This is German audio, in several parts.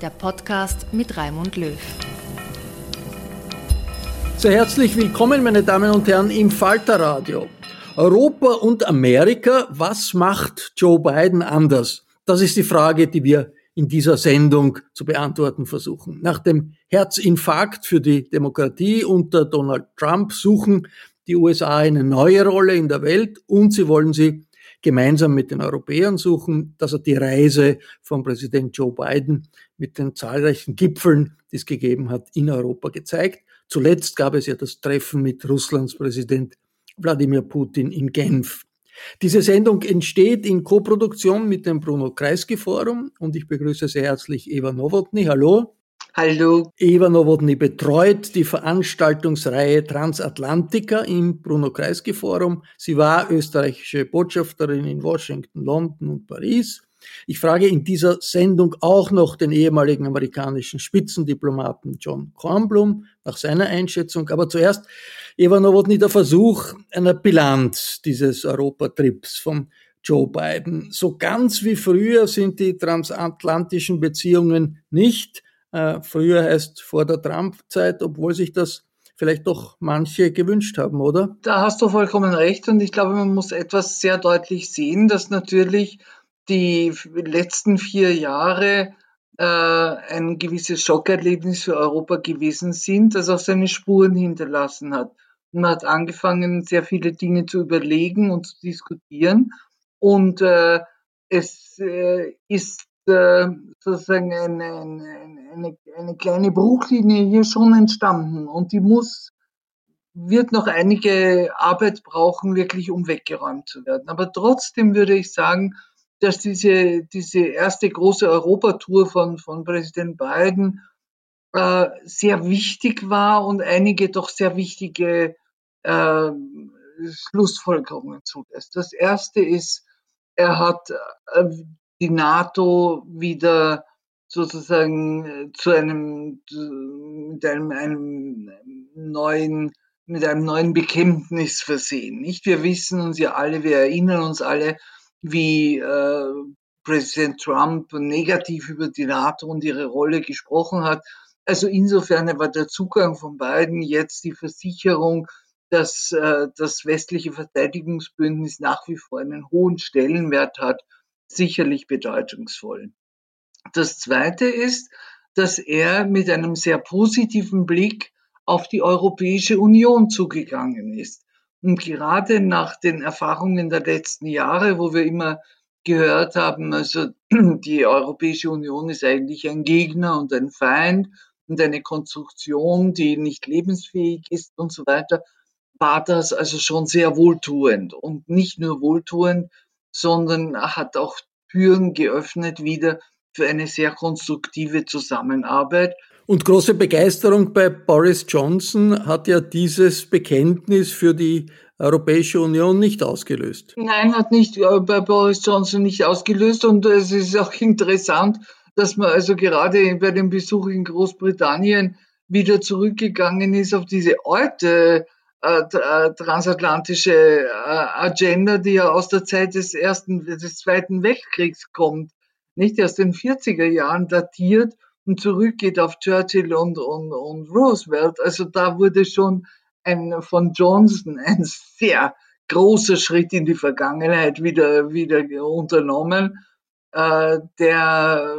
der Podcast mit Raimund Löw. Sehr herzlich willkommen, meine Damen und Herren, im Falter Radio. Europa und Amerika, was macht Joe Biden anders? Das ist die Frage, die wir in dieser Sendung zu beantworten versuchen. Nach dem Herzinfarkt für die Demokratie unter Donald Trump suchen die USA eine neue Rolle in der Welt und sie wollen sie gemeinsam mit den Europäern suchen. Das hat die Reise von Präsident Joe Biden mit den zahlreichen Gipfeln, die es gegeben hat, in Europa gezeigt. Zuletzt gab es ja das Treffen mit Russlands Präsident Wladimir Putin in Genf. Diese Sendung entsteht in Koproduktion mit dem Bruno Kreisky Forum und ich begrüße sehr herzlich Eva Nowotny. Hallo. Hallo. Eva Nowotny betreut die Veranstaltungsreihe Transatlantica im Bruno Kreisky Forum. Sie war österreichische Botschafterin in Washington, London und Paris. Ich frage in dieser Sendung auch noch den ehemaligen amerikanischen Spitzendiplomaten John Kornblum nach seiner Einschätzung. Aber zuerst, Eva Nowotny, der Versuch einer Bilanz dieses Europatrips von Joe Biden. So ganz wie früher sind die transatlantischen Beziehungen nicht. Äh, früher heißt vor der Trump-Zeit, obwohl sich das vielleicht doch manche gewünscht haben, oder? Da hast du vollkommen recht und ich glaube, man muss etwas sehr deutlich sehen, dass natürlich die letzten vier Jahre äh, ein gewisses Schockerlebnis für Europa gewesen sind, das auch seine Spuren hinterlassen hat. Man hat angefangen, sehr viele Dinge zu überlegen und zu diskutieren und äh, es äh, ist äh, sozusagen eine, eine, eine, eine kleine Bruchlinie hier schon entstanden und die muss, wird noch einige Arbeit brauchen, wirklich um weggeräumt zu werden. Aber trotzdem würde ich sagen, dass diese, diese erste große Europatour von, von Präsident Biden äh, sehr wichtig war und einige doch sehr wichtige äh, Schlussfolgerungen zulässt. Das erste ist, er hat äh, die NATO wieder sozusagen äh, zu einem, mit einem, einem neuen, mit einem neuen Bekenntnis versehen. Nicht? Wir wissen uns ja alle, wir erinnern uns alle, wie äh, Präsident Trump negativ über die NATO und ihre Rolle gesprochen hat. Also insofern war der Zugang von beiden jetzt die Versicherung, dass äh, das westliche Verteidigungsbündnis nach wie vor einen hohen Stellenwert hat sicherlich bedeutungsvoll. Das Zweite ist, dass er mit einem sehr positiven Blick auf die Europäische Union zugegangen ist. Und gerade nach den Erfahrungen der letzten Jahre, wo wir immer gehört haben, also die Europäische Union ist eigentlich ein Gegner und ein Feind und eine Konstruktion, die nicht lebensfähig ist und so weiter, war das also schon sehr wohltuend und nicht nur wohltuend, sondern hat auch Türen geöffnet wieder für eine sehr konstruktive Zusammenarbeit. Und große Begeisterung bei Boris Johnson hat ja dieses Bekenntnis für die Europäische Union nicht ausgelöst. Nein, hat nicht äh, bei Boris Johnson nicht ausgelöst. Und es ist auch interessant, dass man also gerade bei dem Besuch in Großbritannien wieder zurückgegangen ist auf diese alte äh, äh transatlantische äh, Agenda, die ja aus der Zeit des ersten, des zweiten Weltkriegs kommt, nicht aus den 40er Jahren datiert und zurückgeht auf Churchill und, und, und Roosevelt. Also da wurde schon ein, von Johnson ein sehr großer Schritt in die Vergangenheit wieder, wieder unternommen, äh, der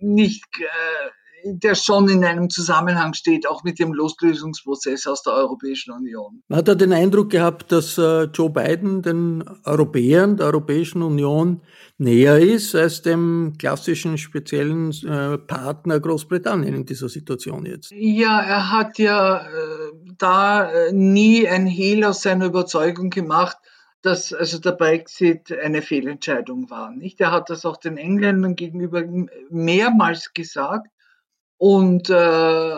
nicht, äh, der schon in einem Zusammenhang steht, auch mit dem Loslösungsprozess aus der Europäischen Union. Man hat ja den Eindruck gehabt, dass äh, Joe Biden den Europäern der Europäischen Union näher ist als dem klassischen speziellen äh, Partner Großbritannien in dieser Situation jetzt. Ja, er hat ja äh, da nie ein Hehl aus seiner Überzeugung gemacht, dass also der Brexit eine Fehlentscheidung war. Nicht? Er hat das auch den Engländern gegenüber mehrmals gesagt und äh,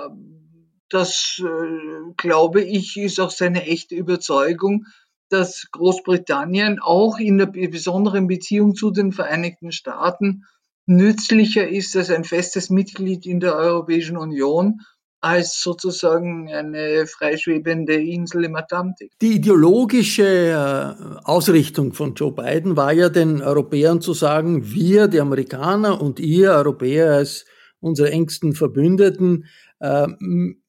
das, äh, glaube ich, ist auch seine echte Überzeugung, dass Großbritannien auch in der besonderen Beziehung zu den Vereinigten Staaten nützlicher ist als ein festes Mitglied in der Europäischen Union als sozusagen eine freischwebende Insel im Atlantik. Die ideologische äh, Ausrichtung von Joe Biden war ja den Europäern zu sagen, wir, die Amerikaner und ihr Europäer als unsere engsten Verbündeten äh,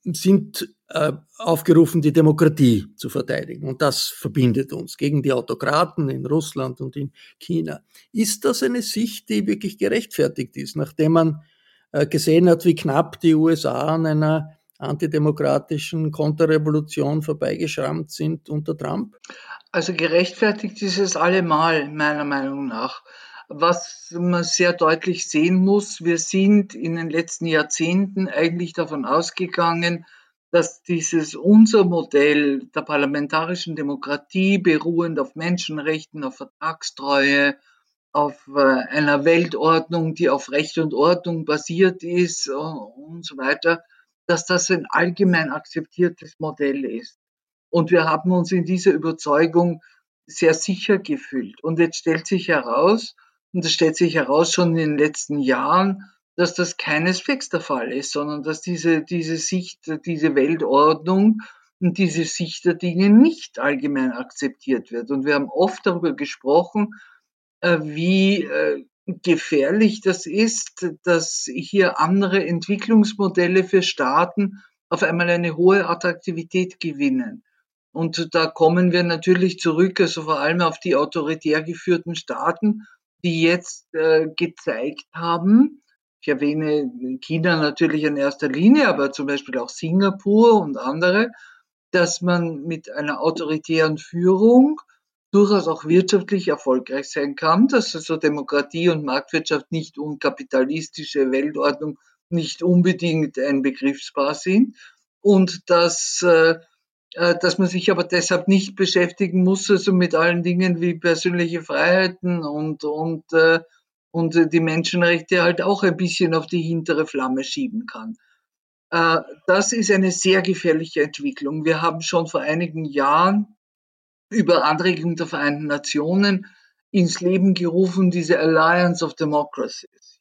sind äh, aufgerufen, die Demokratie zu verteidigen. Und das verbindet uns gegen die Autokraten in Russland und in China. Ist das eine Sicht, die wirklich gerechtfertigt ist, nachdem man äh, gesehen hat, wie knapp die USA an einer antidemokratischen Konterrevolution vorbeigeschrammt sind unter Trump? Also gerechtfertigt ist es allemal, meiner Meinung nach. Was man sehr deutlich sehen muss, wir sind in den letzten Jahrzehnten eigentlich davon ausgegangen, dass dieses unser Modell der parlamentarischen Demokratie beruhend auf Menschenrechten, auf Vertragstreue, auf äh, einer Weltordnung, die auf Recht und Ordnung basiert ist äh, und so weiter, dass das ein allgemein akzeptiertes Modell ist. Und wir haben uns in dieser Überzeugung sehr sicher gefühlt. Und jetzt stellt sich heraus, und es stellt sich heraus schon in den letzten Jahren, dass das keineswegs der Fall ist, sondern dass diese, diese Sicht, diese Weltordnung und diese Sicht der Dinge nicht allgemein akzeptiert wird. Und wir haben oft darüber gesprochen, äh, wie äh, gefährlich das ist, dass hier andere Entwicklungsmodelle für Staaten auf einmal eine hohe Attraktivität gewinnen. Und da kommen wir natürlich zurück, also vor allem auf die autoritär geführten Staaten, die jetzt äh, gezeigt haben, ich erwähne China natürlich in erster Linie, aber zum Beispiel auch Singapur und andere, dass man mit einer autoritären Führung durchaus auch wirtschaftlich erfolgreich sein kann, dass also Demokratie und Marktwirtschaft nicht und kapitalistische Weltordnung nicht unbedingt ein Begriffspaar sind und dass, äh, dass man sich aber deshalb nicht beschäftigen muss, also mit allen Dingen wie persönliche Freiheiten und, und, äh, und die Menschenrechte halt auch ein bisschen auf die hintere Flamme schieben kann. Äh, das ist eine sehr gefährliche Entwicklung. Wir haben schon vor einigen Jahren über Anregung der Vereinten Nationen ins Leben gerufen, diese Alliance of Democracies.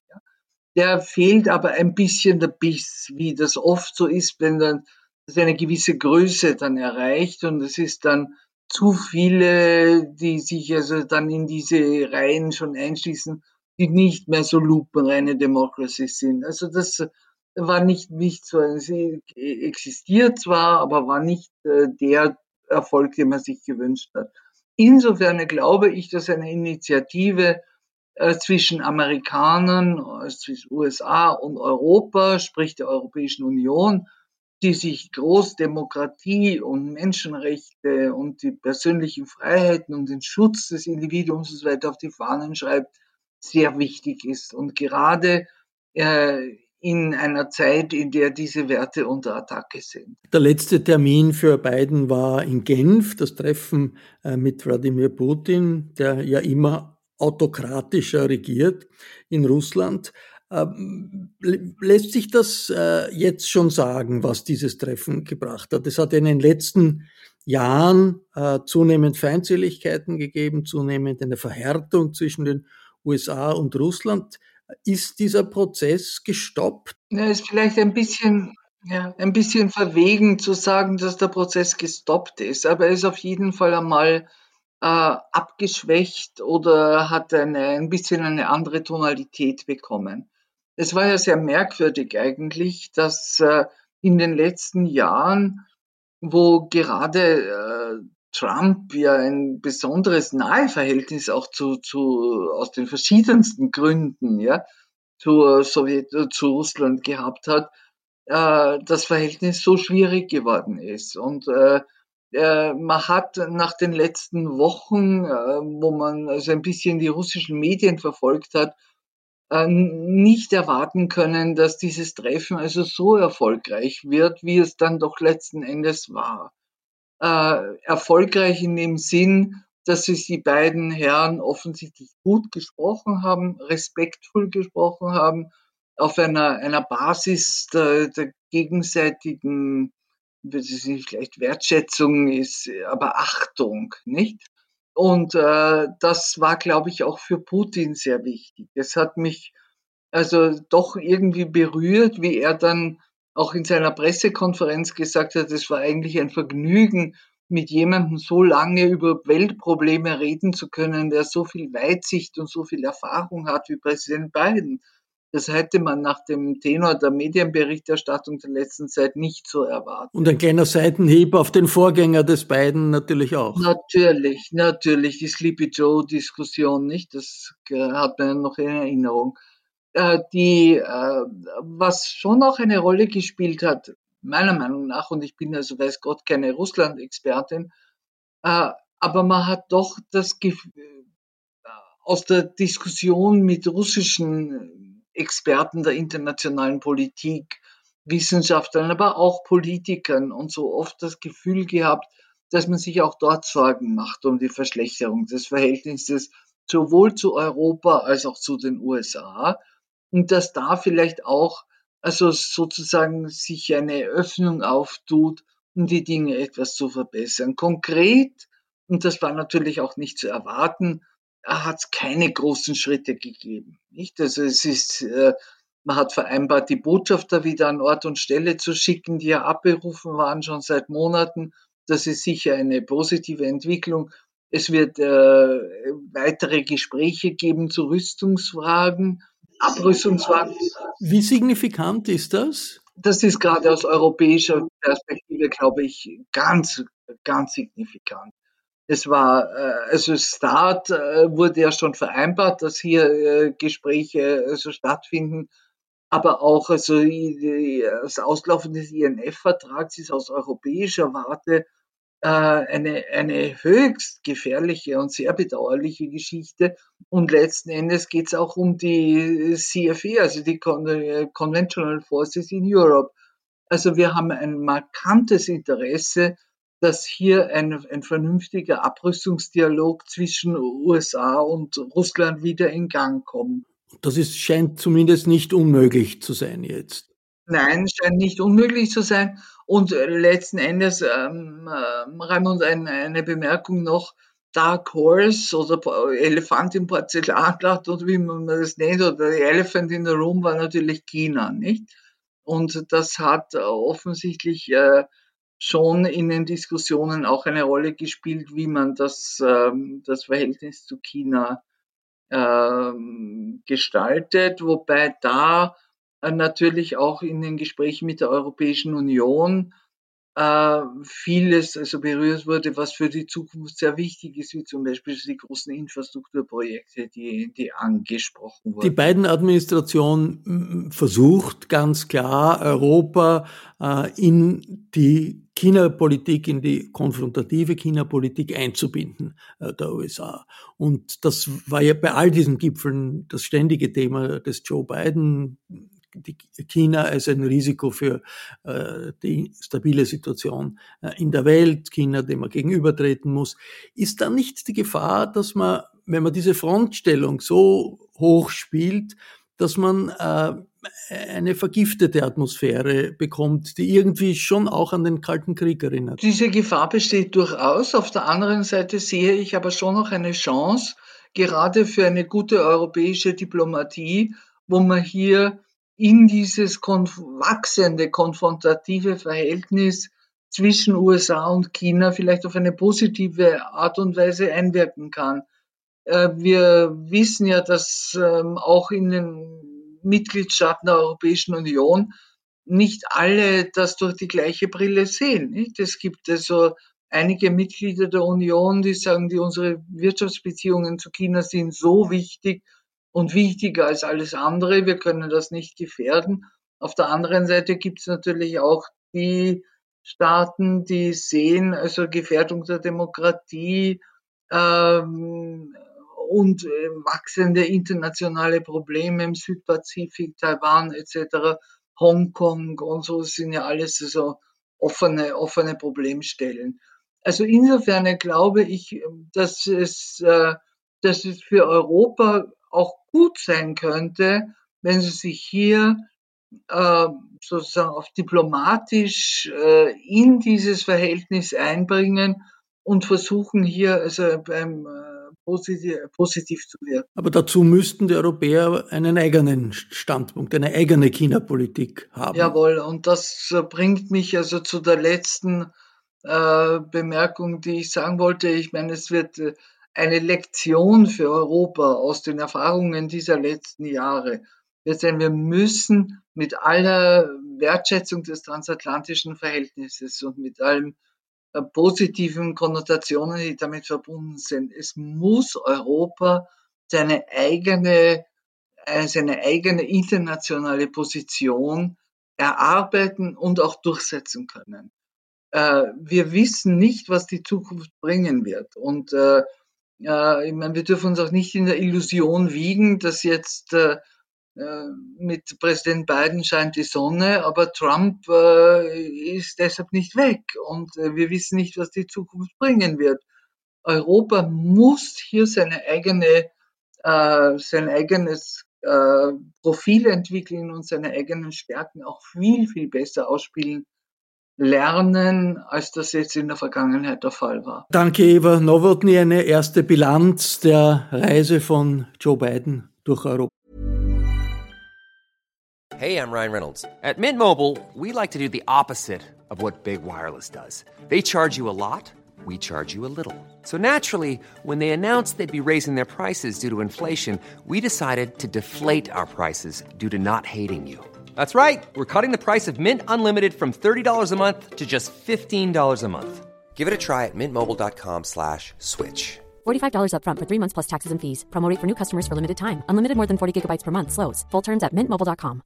Der fehlt aber ein bisschen der Biss, wie das oft so ist, wenn dann das eine gewisse Größe dann erreicht und es ist dann zu viele, die sich also dann in diese Reihen schon einschließen, die nicht mehr so lupenreine Democracies sind. Also das war nicht, nicht so, sie existiert zwar, aber war nicht äh, der Erfolg, den man sich gewünscht hat. Insofern glaube ich, dass eine Initiative äh, zwischen Amerikanern, äh, zwischen USA und Europa, sprich der Europäischen Union, die sich Großdemokratie und Menschenrechte und die persönlichen Freiheiten und den Schutz des Individuums und so weiter auf die Fahnen schreibt, sehr wichtig ist. Und gerade äh, in einer Zeit, in der diese Werte unter Attacke sind. Der letzte Termin für Biden war in Genf, das Treffen äh, mit Wladimir Putin, der ja immer autokratischer regiert in Russland. Ähm, lässt sich das äh, jetzt schon sagen, was dieses Treffen gebracht hat? Es hat in den letzten Jahren äh, zunehmend Feindseligkeiten gegeben, zunehmend eine Verhärtung zwischen den USA und Russland. Ist dieser Prozess gestoppt? Ja, ist vielleicht ein bisschen, ja, ein bisschen verwegen zu sagen, dass der Prozess gestoppt ist, aber er ist auf jeden Fall einmal äh, abgeschwächt oder hat eine, ein bisschen eine andere Tonalität bekommen. Es war ja sehr merkwürdig eigentlich, dass äh, in den letzten Jahren, wo gerade äh, Trump ja ein besonderes Naheverhältnis auch zu, zu aus den verschiedensten Gründen, ja, zur Sowjet, zu Russland gehabt hat, äh, das Verhältnis so schwierig geworden ist. Und äh, äh, man hat nach den letzten Wochen, äh, wo man also ein bisschen die russischen Medien verfolgt hat, äh, nicht erwarten können, dass dieses Treffen also so erfolgreich wird, wie es dann doch letzten Endes war äh, erfolgreich in dem Sinn, dass sich die beiden Herren offensichtlich gut gesprochen haben, respektvoll gesprochen haben, auf einer, einer Basis der, der gegenseitigen, ist nicht vielleicht Wertschätzung ist, aber Achtung, nicht? Und äh, das war, glaube ich, auch für Putin sehr wichtig. Es hat mich also doch irgendwie berührt, wie er dann auch in seiner Pressekonferenz gesagt hat, es war eigentlich ein Vergnügen, mit jemandem so lange über Weltprobleme reden zu können, der so viel Weitsicht und so viel Erfahrung hat wie Präsident Biden. Das hätte man nach dem Tenor der Medienberichterstattung der letzten Zeit nicht so erwartet. Und ein kleiner Seitenhieb auf den Vorgänger des Biden natürlich auch. Natürlich, natürlich. Die Sleepy Joe-Diskussion nicht. Das hat man noch in Erinnerung. Äh, die, äh, was schon auch eine Rolle gespielt hat, meiner Meinung nach, und ich bin also weiß Gott keine Russland-Expertin, äh, aber man hat doch das Gefühl, aus der Diskussion mit russischen Experten der internationalen Politik, Wissenschaftlern, aber auch Politikern und so oft das Gefühl gehabt, dass man sich auch dort Sorgen macht um die Verschlechterung des Verhältnisses sowohl zu Europa als auch zu den USA und dass da vielleicht auch also sozusagen sich eine Öffnung auftut, um die Dinge etwas zu verbessern. Konkret, und das war natürlich auch nicht zu erwarten, hat es keine großen Schritte gegeben. Nicht? Also es ist, äh, man hat vereinbart, die Botschafter wieder an Ort und Stelle zu schicken, die ja abberufen waren schon seit Monaten. Das ist sicher eine positive Entwicklung. Es wird äh, weitere Gespräche geben zu Rüstungsfragen. Abrüstungswagen. Wie signifikant ist das? Das ist gerade aus europäischer Perspektive, glaube ich, ganz, ganz signifikant. Es war, äh, also Start äh, wurde ja schon vereinbart, dass hier äh, Gespräche also stattfinden. Aber auch also das Auslaufen des INF-Vertrags ist aus europäischer Warte äh, eine, eine höchst gefährliche und sehr bedauerliche Geschichte. Und letzten Endes geht es auch um die CFE, also die äh, Conventional Forces in Europe. Also wir haben ein markantes Interesse, dass hier ein, ein vernünftiger Abrüstungsdialog zwischen USA und Russland wieder in Gang kommt. Das ist, scheint zumindest nicht unmöglich zu sein jetzt. Nein, scheint nicht unmöglich zu sein. Und letzten Endes, ähm, äh, Raimund, ein, eine Bemerkung noch, Dark Horse oder Elefant im Porzellanblatt oder wie man das nennt, oder Elephant in the Room war natürlich China, nicht? Und das hat offensichtlich äh, schon in den Diskussionen auch eine Rolle gespielt, wie man das, ähm, das Verhältnis zu China ähm, gestaltet, wobei da äh, natürlich auch in den Gesprächen mit der Europäischen Union äh, vieles also berührt wurde, was für die Zukunft sehr wichtig ist, wie zum Beispiel die großen Infrastrukturprojekte, die, die angesprochen wurden. Die beiden Administrationen versucht ganz klar Europa äh, in die China-Politik, in die konfrontative China-Politik einzubinden äh, der USA. Und das war ja bei all diesen Gipfeln das ständige Thema des Joe Biden China als ein Risiko für äh, die stabile Situation äh, in der Welt, China, dem man gegenübertreten muss. Ist da nicht die Gefahr, dass man, wenn man diese Frontstellung so hoch spielt, dass man äh, eine vergiftete Atmosphäre bekommt, die irgendwie schon auch an den Kalten Krieg erinnert. Diese Gefahr besteht durchaus. Auf der anderen Seite sehe ich aber schon noch eine Chance, gerade für eine gute europäische Diplomatie, wo man hier in dieses konf wachsende konfrontative Verhältnis zwischen USA und China vielleicht auf eine positive Art und Weise einwirken kann. Äh, wir wissen ja, dass ähm, auch in den Mitgliedstaaten der Europäischen Union nicht alle das durch die gleiche Brille sehen. Es gibt also einige Mitglieder der Union, die sagen, die unsere Wirtschaftsbeziehungen zu China sind so wichtig und wichtiger als alles andere. Wir können das nicht gefährden. Auf der anderen Seite gibt es natürlich auch die Staaten, die sehen, also Gefährdung der Demokratie ähm, und äh, wachsende internationale Probleme im Südpazifik, Taiwan etc., Hongkong und so sind ja alles so offene, offene Problemstellen. Also insofern glaube ich, dass es, äh, dass es für Europa auch gut sein könnte, wenn sie sich hier äh, sozusagen auf diplomatisch äh, in dieses Verhältnis einbringen und versuchen hier also beim positiv, positiv zu wirken. Aber dazu müssten die Europäer einen eigenen Standpunkt, eine eigene China-Politik haben. Jawohl, und das bringt mich also zu der letzten äh, Bemerkung, die ich sagen wollte. Ich meine, es wird äh, eine Lektion für Europa aus den Erfahrungen dieser letzten Jahre. Wir müssen mit aller Wertschätzung des transatlantischen Verhältnisses und mit allen äh, positiven Konnotationen, die damit verbunden sind, es muss Europa seine eigene, seine eigene internationale Position erarbeiten und auch durchsetzen können äh, wir wissen nicht, was die Zukunft bringen wird. Und äh, äh, ich meine, wir dürfen uns auch nicht in der Illusion wiegen, dass jetzt äh, äh, mit Präsident Biden scheint die Sonne, aber Trump äh, ist deshalb nicht weg. Und äh, wir wissen nicht, was die Zukunft bringen wird. Europa muss hier seine eigene, äh, sein eigenes äh, Profil entwickeln und seine eigenen Stärken auch viel, viel besser ausspielen lernen, als das jetzt in der Vergangenheit der Fall war. Danke, Eva Nowotny. Eine erste Bilanz der Reise von Joe Biden durch Europa. Hey, I'm Ryan Reynolds. At Mint Mobile, we like to do the opposite of what Big Wireless does. They charge you a lot, we charge you a little. So naturally, when they announced they'd be raising their prices due to inflation, we decided to deflate our prices due to not hating you. That's right. We're cutting the price of Mint Unlimited from $30 a month to just $15 a month. Give it a try at mintmobile.com slash switch. $45 upfront for three months plus taxes and fees. Promo for new customers for limited time. Unlimited more than 40 gigabytes per month. Slows. Full terms at mintmobile.com.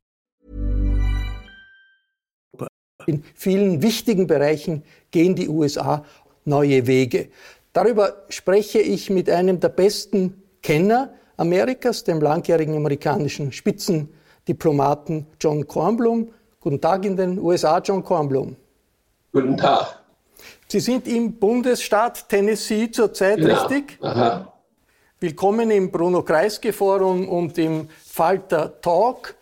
In vielen wichtigen Bereichen gehen die USA neue Wege. Darüber spreche ich mit einem der besten Kenner Amerikas, dem langjährigen amerikanischen Spitzen Diplomaten John Kornblum. Guten Tag in den USA, John Kornblum. Guten Tag. Sie sind im Bundesstaat Tennessee zurzeit, genau. richtig? Aha. Willkommen im Bruno Kreisky Forum und im Falter Talk.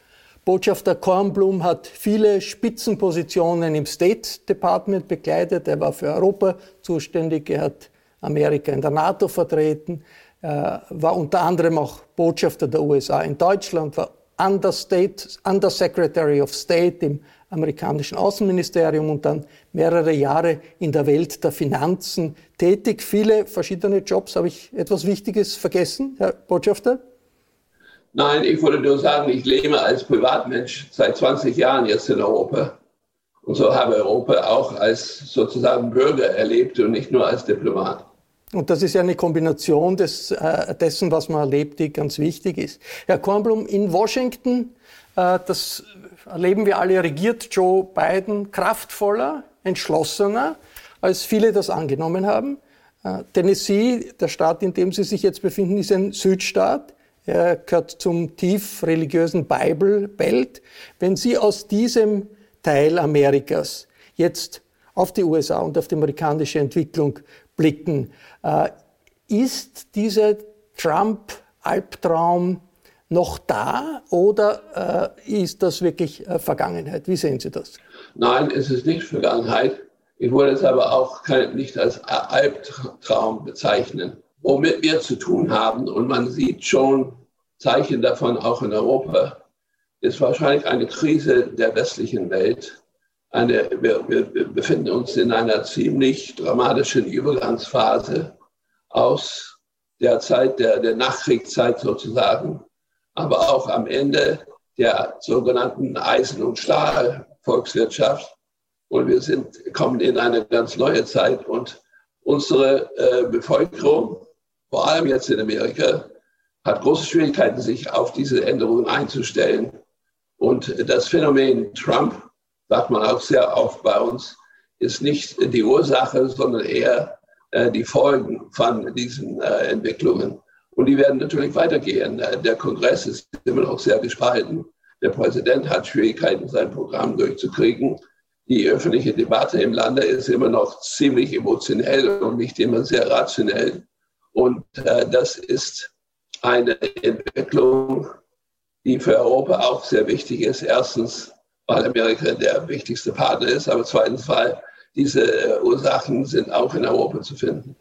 Botschafter Kornblum hat viele Spitzenpositionen im State Department bekleidet. Er war für Europa zuständig. Er hat Amerika in der NATO vertreten, er war unter anderem auch Botschafter der USA in Deutschland, war Understate, Undersecretary of State im amerikanischen Außenministerium und dann mehrere Jahre in der Welt der Finanzen tätig. Viele verschiedene Jobs. Habe ich etwas Wichtiges vergessen, Herr Botschafter? Nein, ich wollte nur sagen, ich lebe als Privatmensch seit 20 Jahren jetzt in Europa. Und so habe Europa auch als sozusagen Bürger erlebt und nicht nur als Diplomat. Und das ist ja eine Kombination des, äh, dessen, was man erlebt, die ganz wichtig ist. Herr Kornblum, in Washington, äh, das erleben wir alle, regiert Joe Biden kraftvoller, entschlossener, als viele das angenommen haben. Äh, Tennessee, der Staat, in dem Sie sich jetzt befinden, ist ein Südstaat. Er gehört zum tief religiösen Bible Belt. Wenn Sie aus diesem Teil Amerikas jetzt auf die USA und auf die amerikanische Entwicklung blicken, ist dieser Trump-Albtraum noch da oder äh, ist das wirklich äh, Vergangenheit? Wie sehen Sie das? Nein, es ist nicht Vergangenheit. Ich würde es aber auch nicht als Albtraum bezeichnen. Womit wir zu tun haben, und man sieht schon Zeichen davon auch in Europa, ist wahrscheinlich eine Krise der westlichen Welt. Eine, wir, wir befinden uns in einer ziemlich dramatischen Übergangsphase aus der Zeit der, der Nachkriegszeit sozusagen, aber auch am Ende der sogenannten Eisen- und Stahl-Volkswirtschaft. Und wir sind, kommen in eine ganz neue Zeit und unsere äh, Bevölkerung, vor allem jetzt in Amerika, hat große Schwierigkeiten, sich auf diese Änderungen einzustellen. Und das Phänomen Trump, sagt man auch sehr oft bei uns, ist nicht die Ursache, sondern eher äh, die Folgen von diesen äh, Entwicklungen. Und die werden natürlich weitergehen. Äh, der Kongress ist immer noch sehr gespalten. Der Präsident hat Schwierigkeiten, sein Programm durchzukriegen. Die öffentliche Debatte im Lande ist immer noch ziemlich emotionell und nicht immer sehr rationell. Und das ist eine Entwicklung, die für Europa auch sehr wichtig ist. Erstens, weil Amerika der wichtigste Partner ist, aber zweitens, weil diese Ursachen sind auch in Europa zu finden.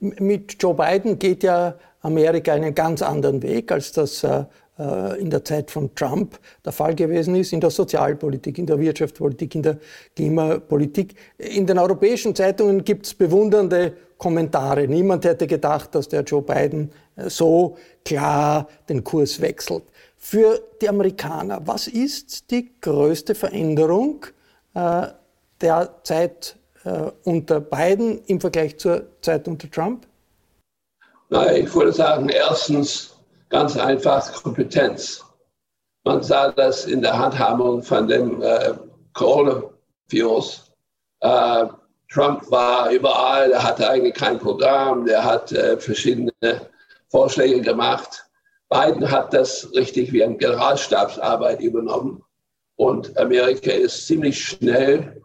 Mit Joe Biden geht ja Amerika einen ganz anderen Weg, als das äh, äh, in der Zeit von Trump der Fall gewesen ist, in der Sozialpolitik, in der Wirtschaftspolitik, in der Klimapolitik. In den europäischen Zeitungen gibt es bewundernde Kommentare. Niemand hätte gedacht, dass der Joe Biden äh, so klar den Kurs wechselt. Für die Amerikaner, was ist die größte Veränderung äh, der Zeit äh, unter Biden im Vergleich zur Zeit unter Trump? Na, ich würde sagen, erstens ganz einfach Kompetenz. Man sah das in der Handhabung von dem äh, Coronavirus. Äh, Trump war überall, er hatte eigentlich kein Programm, der hat äh, verschiedene Vorschläge gemacht. Biden hat das richtig wie eine Generalstabsarbeit übernommen. Und Amerika ist ziemlich schnell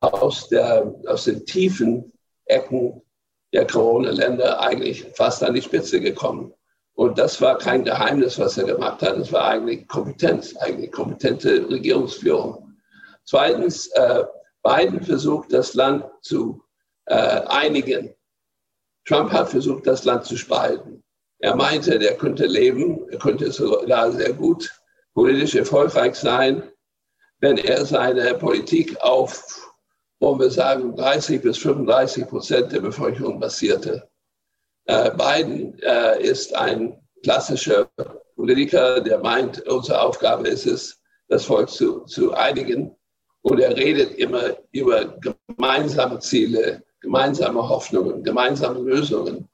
aus, der, aus den tiefen Ecken der Corona-Länder eigentlich fast an die Spitze gekommen. Und das war kein Geheimnis, was er gemacht hat. Das war eigentlich Kompetenz, eigentlich kompetente Regierungsführung. Zweitens, äh, Biden versucht, das Land zu äh, einigen. Trump hat versucht, das Land zu spalten. Er meinte, der könnte leben, er könnte sogar sehr gut politisch erfolgreich sein, wenn er seine Politik auf wollen wir sagen, 30 bis 35 Prozent der Bevölkerung basierte. Äh, Biden äh, ist ein klassischer Politiker, der meint, unsere Aufgabe ist es, das Volk zu, zu einigen. Und er redet immer über gemeinsame Ziele, gemeinsame Hoffnungen, gemeinsame Lösungen.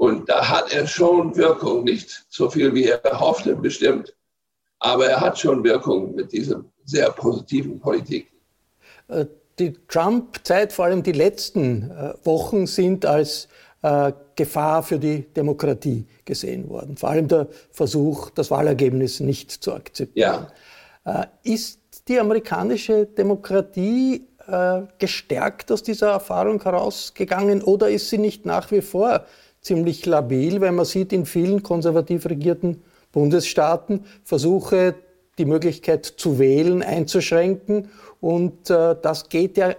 Und da hat er schon Wirkung, nicht so viel wie er hoffte, bestimmt, aber er hat schon Wirkung mit dieser sehr positiven Politik. Äh, die Trump-Zeit, vor allem die letzten äh, Wochen, sind als äh, Gefahr für die Demokratie gesehen worden. Vor allem der Versuch, das Wahlergebnis nicht zu akzeptieren. Ja. Ist die amerikanische Demokratie gestärkt aus dieser Erfahrung herausgegangen oder ist sie nicht nach wie vor ziemlich labil, weil man sieht in vielen konservativ regierten Bundesstaaten Versuche, die Möglichkeit zu wählen einzuschränken und äh, das geht ja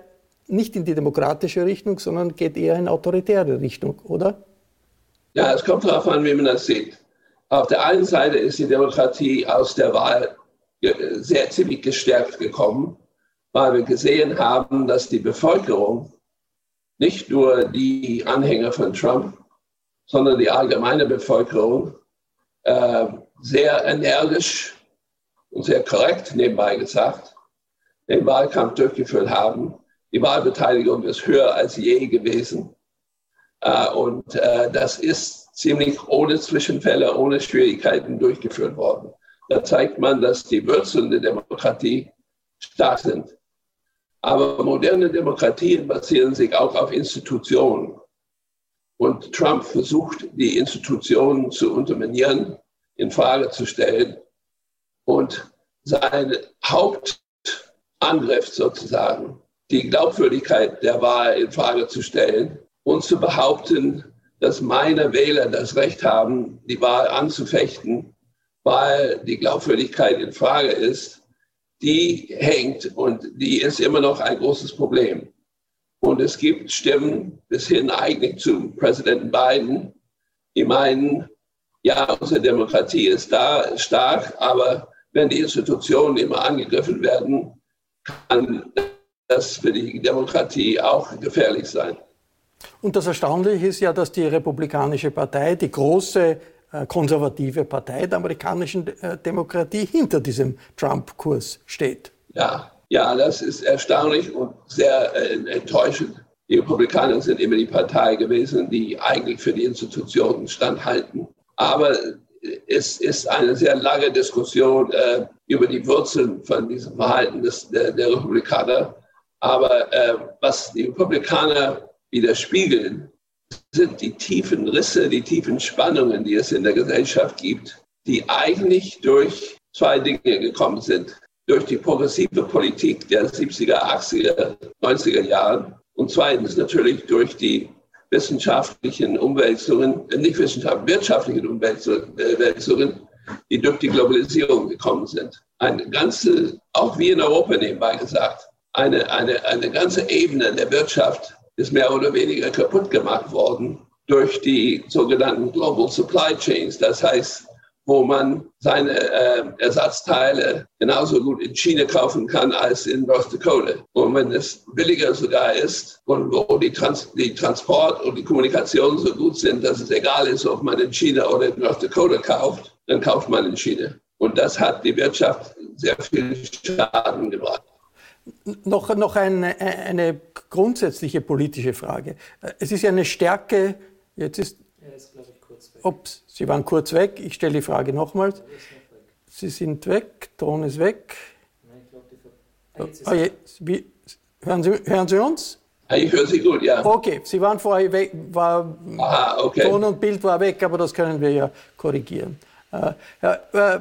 nicht in die demokratische Richtung, sondern geht eher in autoritäre Richtung, oder? Ja, es kommt darauf an, wie man das sieht. Auf der einen Seite ist die Demokratie aus der Wahl sehr ziemlich gestärkt gekommen, weil wir gesehen haben, dass die Bevölkerung, nicht nur die Anhänger von Trump, sondern die allgemeine Bevölkerung äh, sehr energisch und sehr korrekt nebenbei gesagt den Wahlkampf durchgeführt haben. Die Wahlbeteiligung ist höher als je gewesen. Äh, und äh, das ist ziemlich ohne Zwischenfälle, ohne Schwierigkeiten durchgeführt worden. Da zeigt man, dass die Wurzeln der Demokratie stark sind. Aber moderne Demokratien basieren sich auch auf Institutionen. Und Trump versucht, die Institutionen zu unterminieren, in Frage zu stellen und sein Hauptangriff sozusagen, die Glaubwürdigkeit der Wahl in Frage zu stellen und zu behaupten, dass meine Wähler das Recht haben, die Wahl anzufechten, weil die Glaubwürdigkeit in Frage ist, die hängt und die ist immer noch ein großes Problem. Und es gibt Stimmen bis hin eigentlich zu Präsident Biden, die meinen, ja, unsere Demokratie ist da stark, aber wenn die Institutionen immer angegriffen werden, kann das für die Demokratie auch gefährlich sein. Und das Erstaunliche ist ja, dass die Republikanische Partei, die große äh, konservative Partei der amerikanischen äh, Demokratie, hinter diesem Trump-Kurs steht. Ja, ja, das ist erstaunlich und sehr äh, enttäuschend. Die Republikaner sind immer die Partei gewesen, die eigentlich für die Institutionen standhalten. Aber es ist eine sehr lange Diskussion äh, über die Wurzeln von diesem Verhalten des, der, der Republikaner. Aber äh, was die Republikaner widerspiegeln, sind die tiefen Risse, die tiefen Spannungen, die es in der Gesellschaft gibt, die eigentlich durch zwei Dinge gekommen sind. Durch die progressive Politik der 70er, 80er, 90er Jahren und zweitens natürlich durch die wissenschaftlichen Umwälzungen, äh, nicht wissenschaftlichen, wirtschaftlichen Umwälzungen, die durch die Globalisierung gekommen sind. Eine ganze, auch wie in Europa nebenbei gesagt, eine, eine, eine ganze Ebene der Wirtschaft ist mehr oder weniger kaputt gemacht worden durch die sogenannten Global Supply Chains. Das heißt, wo man seine äh, Ersatzteile genauso gut in China kaufen kann als in North Dakota. Und wenn es billiger sogar ist und wo die, Trans die Transport und die Kommunikation so gut sind, dass es egal ist, ob man in China oder in North Dakota kauft, dann kauft man in China. Und das hat die Wirtschaft sehr viel Schaden gebracht. Noch, noch eine, eine grundsätzliche politische Frage. Es ist ja eine Stärke, jetzt ist, Ups, Sie waren kurz weg. Ich stelle die Frage nochmals. Sie sind weg, Ton ist weg. Nein, ich glaube, die ah, je, wie, hören, Sie, hören Sie uns? Ich höre Sie gut, ja. Okay, Sie waren vorher weg, war, Aha, okay. Ton und Bild war weg, aber das können wir ja korrigieren. Äh, äh,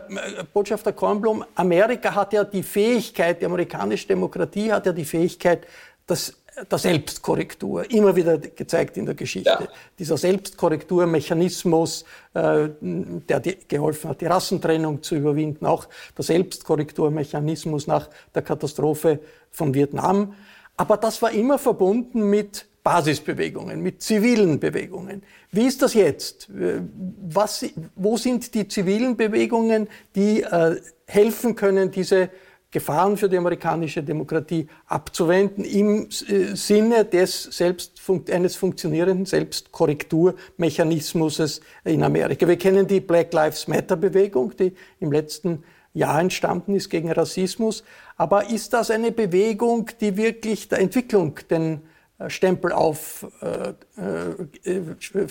Botschafter Kornblum, Amerika hat ja die Fähigkeit, die amerikanische Demokratie hat ja die Fähigkeit, das der Selbstkorrektur, immer wieder gezeigt in der Geschichte. Ja. Dieser Selbstkorrekturmechanismus, äh, der geholfen hat, die Rassentrennung zu überwinden, auch der Selbstkorrekturmechanismus nach der Katastrophe von Vietnam. Aber das war immer verbunden mit Basisbewegungen, mit zivilen Bewegungen. Wie ist das jetzt? Was, wo sind die zivilen Bewegungen, die äh, helfen können, diese Gefahren für die amerikanische Demokratie abzuwenden im äh, Sinne des selbst, eines funktionierenden Selbstkorrekturmechanismus in Amerika. Wir kennen die Black Lives Matter Bewegung, die im letzten Jahr entstanden ist gegen Rassismus. Aber ist das eine Bewegung, die wirklich der Entwicklung den äh, Stempel auf äh, äh,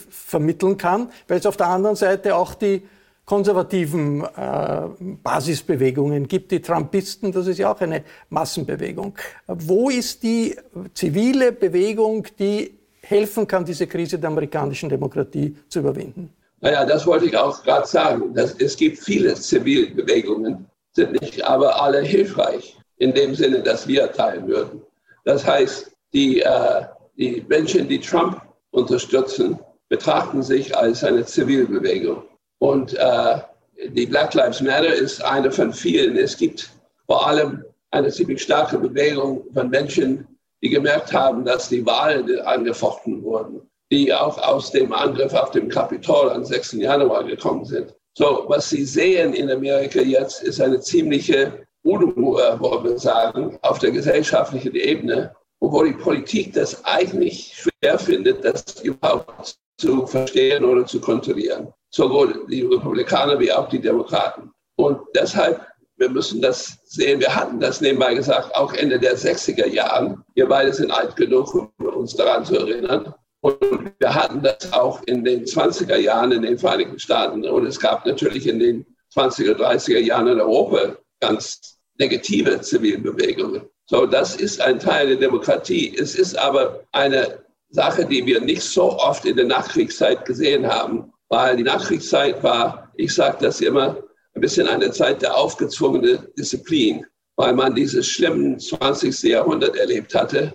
vermitteln kann, weil es auf der anderen Seite auch die konservativen äh, Basisbewegungen gibt, die Trumpisten, das ist ja auch eine Massenbewegung. Wo ist die zivile Bewegung, die helfen kann, diese Krise der amerikanischen Demokratie zu überwinden? Naja, das wollte ich auch gerade sagen. Dass es gibt viele Zivilbewegungen, sind nicht aber alle hilfreich, in dem Sinne, dass wir teilen würden. Das heißt, die, äh, die Menschen, die Trump unterstützen, betrachten sich als eine Zivilbewegung. Und äh, die Black Lives Matter ist eine von vielen. Es gibt vor allem eine ziemlich starke Bewegung von Menschen, die gemerkt haben, dass die Wahlen angefochten wurden, die auch aus dem Angriff auf dem Kapitol am 6. Januar gekommen sind. So, was Sie sehen in Amerika jetzt, ist eine ziemliche Unruhe, wollen wir sagen, auf der gesellschaftlichen Ebene, wo die Politik das eigentlich schwer findet, das überhaupt zu verstehen oder zu kontrollieren sowohl die Republikaner wie auch die Demokraten. Und deshalb, wir müssen das sehen, wir hatten das nebenbei gesagt, auch Ende der 60er Jahren. Wir beide sind alt genug, um uns daran zu erinnern. Und wir hatten das auch in den 20er Jahren in den Vereinigten Staaten. Und es gab natürlich in den 20er, 30er Jahren in Europa ganz negative Zivilbewegungen. So, das ist ein Teil der Demokratie. Es ist aber eine Sache, die wir nicht so oft in der Nachkriegszeit gesehen haben weil die Nachkriegszeit war Ich sage das immer, ein bisschen eine Zeit der aufgezwungenen Disziplin, weil man dieses schlimmen 20. Jahrhundert erlebt hatte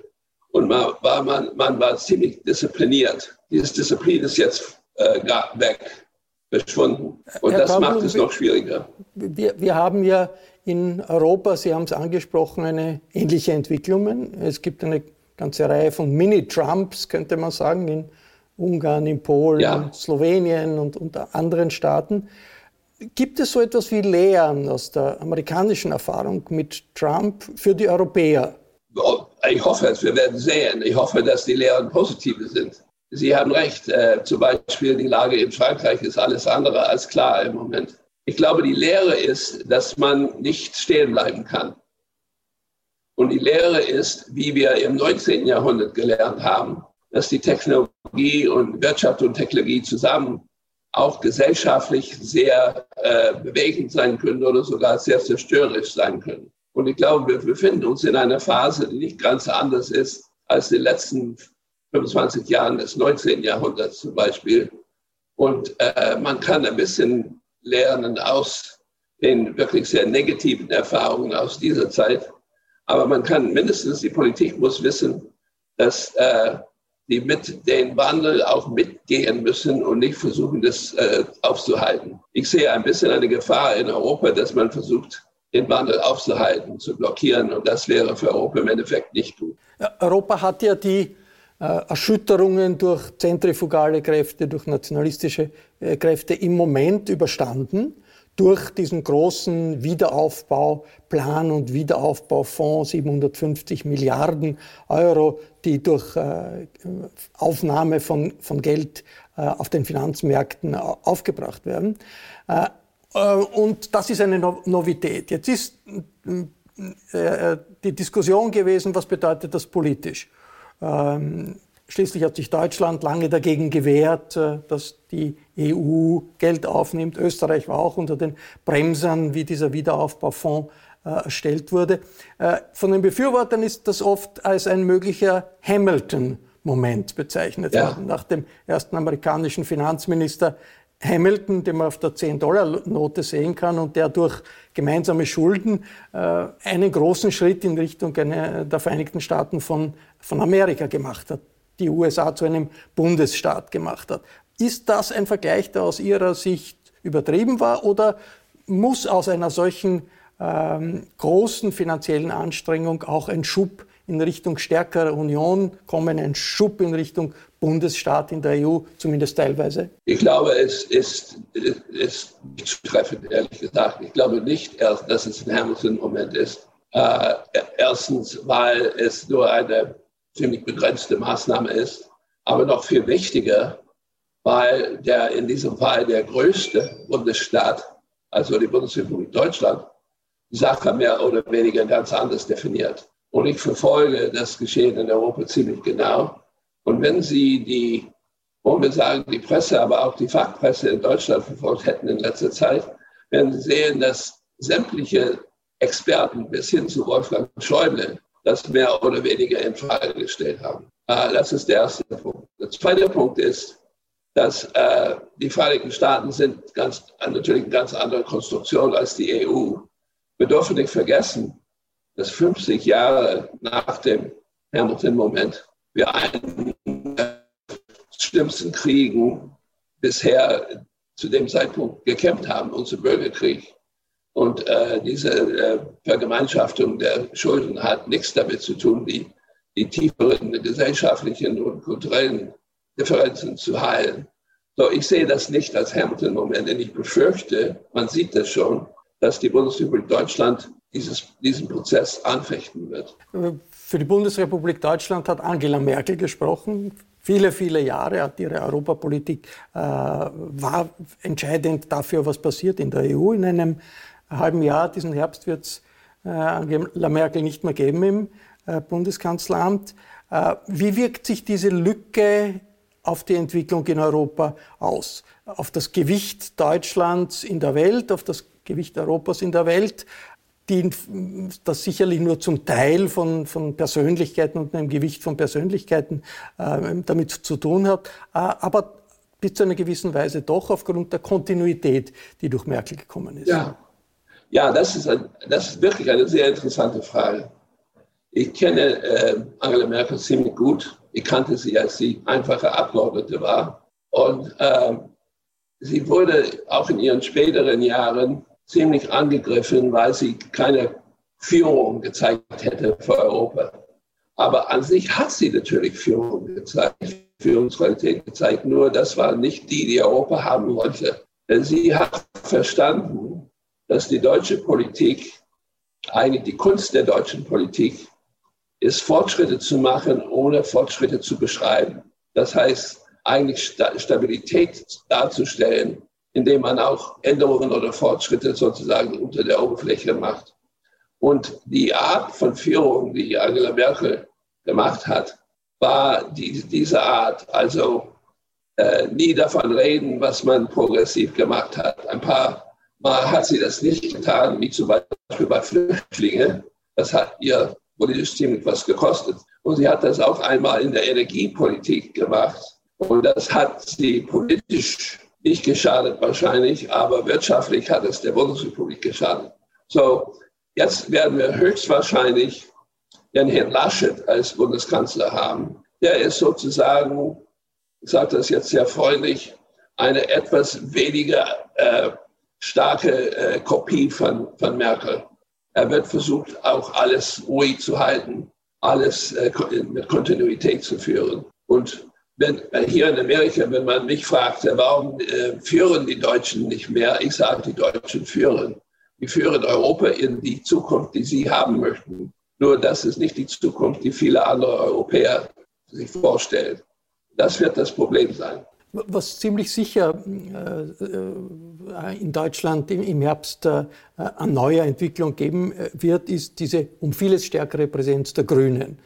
und man war, man, man war ziemlich diszipliniert. Dieses Disziplin ist jetzt äh, weg, verschwunden. Und Herr das Pablo, macht es noch schwieriger. Wir, wir haben ja in Europa, Sie haben es angesprochen, eine ähnliche Entwicklung. Es gibt eine ganze Reihe von Mini-Trumps, könnte man sagen, in Ungarn, in Polen, ja. Slowenien und, und anderen Staaten. Gibt es so etwas wie Lehren aus der amerikanischen Erfahrung mit Trump für die Europäer? Ich hoffe es, wir werden sehen. Ich hoffe, dass die Lehren positive sind. Sie haben recht, äh, zum Beispiel die Lage in Frankreich ist alles andere als klar im Moment. Ich glaube, die Lehre ist, dass man nicht stehen bleiben kann. Und die Lehre ist, wie wir im 19. Jahrhundert gelernt haben, dass die Technologie und Wirtschaft und Technologie zusammen auch gesellschaftlich sehr äh, bewegend sein können oder sogar sehr zerstörerisch sein können. Und ich glaube, wir befinden uns in einer Phase, die nicht ganz anders ist als die letzten 25 Jahren des 19. Jahrhunderts zum Beispiel. Und äh, man kann ein bisschen lernen aus den wirklich sehr negativen Erfahrungen aus dieser Zeit. Aber man kann mindestens, die Politik muss wissen, dass äh, die mit den Wandel auch mitgehen müssen und nicht versuchen, das äh, aufzuhalten. Ich sehe ein bisschen eine Gefahr in Europa, dass man versucht, den Wandel aufzuhalten, zu blockieren. Und das wäre für Europa im Endeffekt nicht gut. Europa hat ja die äh, Erschütterungen durch zentrifugale Kräfte, durch nationalistische äh, Kräfte im Moment überstanden durch diesen großen Wiederaufbauplan und Wiederaufbaufonds 750 Milliarden Euro, die durch äh, Aufnahme von, von Geld äh, auf den Finanzmärkten aufgebracht werden. Äh, und das ist eine Novität. Jetzt ist die Diskussion gewesen, was bedeutet das politisch? Ähm, Schließlich hat sich Deutschland lange dagegen gewehrt, äh, dass die EU Geld aufnimmt. Österreich war auch unter den Bremsern, wie dieser Wiederaufbaufonds äh, erstellt wurde. Äh, von den Befürwortern ist das oft als ein möglicher Hamilton-Moment bezeichnet ja. worden. Nach dem ersten amerikanischen Finanzminister Hamilton, den man auf der 10-Dollar-Note sehen kann und der durch gemeinsame Schulden einen großen Schritt in Richtung der Vereinigten Staaten von, von Amerika gemacht hat die USA zu einem Bundesstaat gemacht hat. Ist das ein Vergleich, der aus Ihrer Sicht übertrieben war oder muss aus einer solchen ähm, großen finanziellen Anstrengung auch ein Schub in Richtung stärkerer Union kommen, ein Schub in Richtung Bundesstaat in der EU, zumindest teilweise? Ich glaube, es ist, ist nicht zutreffend, ehrlich gesagt. Ich glaube nicht erst, dass es ein Hamilton-Moment ist. Äh, erstens, weil es nur eine ziemlich begrenzte Maßnahme ist. Aber noch viel wichtiger, weil der in diesem Fall der größte Bundesstaat, also die Bundesrepublik Deutschland, die Sache mehr oder weniger ganz anders definiert. Und ich verfolge das Geschehen in Europa ziemlich genau. Und wenn Sie die, wollen wir sagen, die Presse, aber auch die Fachpresse in Deutschland verfolgt hätten in letzter Zeit, werden Sie sehen, dass sämtliche Experten bis hin zu Wolfgang Schäuble das mehr oder weniger in Frage gestellt haben. Äh, das ist der erste Punkt. Der zweite Punkt ist, dass äh, die Vereinigten Staaten sind ganz, natürlich eine ganz andere Konstruktion als die EU. Wir dürfen nicht vergessen, dass 50 Jahre nach dem Hamilton-Moment wir einen der schlimmsten Kriegen bisher zu dem Zeitpunkt gekämpft haben, unser Bürgerkrieg. Und äh, diese äh, Vergemeinschaftung der Schulden hat nichts damit zu tun, die, die tieferen gesellschaftlichen und kulturellen Differenzen zu heilen. So, ich sehe das nicht als Hamilton-Moment, denn ich befürchte, man sieht das schon, dass die Bundesrepublik Deutschland dieses, diesen Prozess anfechten wird. Für die Bundesrepublik Deutschland hat Angela Merkel gesprochen. Viele, viele Jahre hat ihre Europapolitik äh, war entscheidend dafür, was passiert in der EU. In einem halben Jahr, diesen Herbst, wird es äh, Angela Merkel nicht mehr geben im äh, Bundeskanzleramt. Äh, wie wirkt sich diese Lücke auf die Entwicklung in Europa aus? Auf das Gewicht Deutschlands in der Welt, auf das Gewicht Europas in der Welt, die das sicherlich nur zum Teil von, von Persönlichkeiten und einem Gewicht von Persönlichkeiten damit zu tun hat. Aber bis zu einer gewissen Weise doch aufgrund der Kontinuität, die durch Merkel gekommen ist. Ja, ja das, ist ein, das ist wirklich eine sehr interessante Frage. Ich kenne äh, Angela Merkel ziemlich gut. Ich kannte sie, als sie einfache Abgeordnete war. Und äh, sie wurde auch in ihren späteren Jahren ziemlich angegriffen, weil sie keine Führung gezeigt hätte für Europa. Aber an sich hat sie natürlich Führung gezeigt, Führungsqualität gezeigt. Nur das war nicht die, die Europa haben wollte. Denn sie hat verstanden, dass die deutsche Politik, eigentlich die Kunst der deutschen Politik, ist Fortschritte zu machen, ohne Fortschritte zu beschreiben. Das heißt, eigentlich Stabilität darzustellen, indem man auch Änderungen oder Fortschritte sozusagen unter der Oberfläche macht. Und die Art von Führung, die Angela Merkel gemacht hat, war die, diese Art, also äh, nie davon reden, was man progressiv gemacht hat. Ein paar Mal hat sie das nicht getan, wie zum Beispiel bei Flüchtlingen. Das hat ihr politisch ziemlich was gekostet. Und sie hat das auch einmal in der Energiepolitik gemacht. Und das hat sie politisch nicht geschadet wahrscheinlich, aber wirtschaftlich hat es der Bundesrepublik geschadet. So, jetzt werden wir höchstwahrscheinlich den Herrn Laschet als Bundeskanzler haben. Der ist sozusagen, ich sage das jetzt sehr freundlich, eine etwas weniger äh, starke äh, Kopie von, von Merkel. Er wird versucht, auch alles ruhig zu halten, alles äh, mit Kontinuität zu führen. Und wenn, äh, hier in Amerika, wenn man mich fragt, warum äh, führen die Deutschen nicht mehr, ich sage, die Deutschen führen. Die führen Europa in die Zukunft, die sie haben möchten. Nur das ist nicht die Zukunft, die viele andere Europäer sich vorstellen. Das wird das Problem sein. Was ziemlich sicher äh, äh, in Deutschland im Herbst äh, an neuer Entwicklung geben wird, ist diese um vieles stärkere Präsenz der Grünen.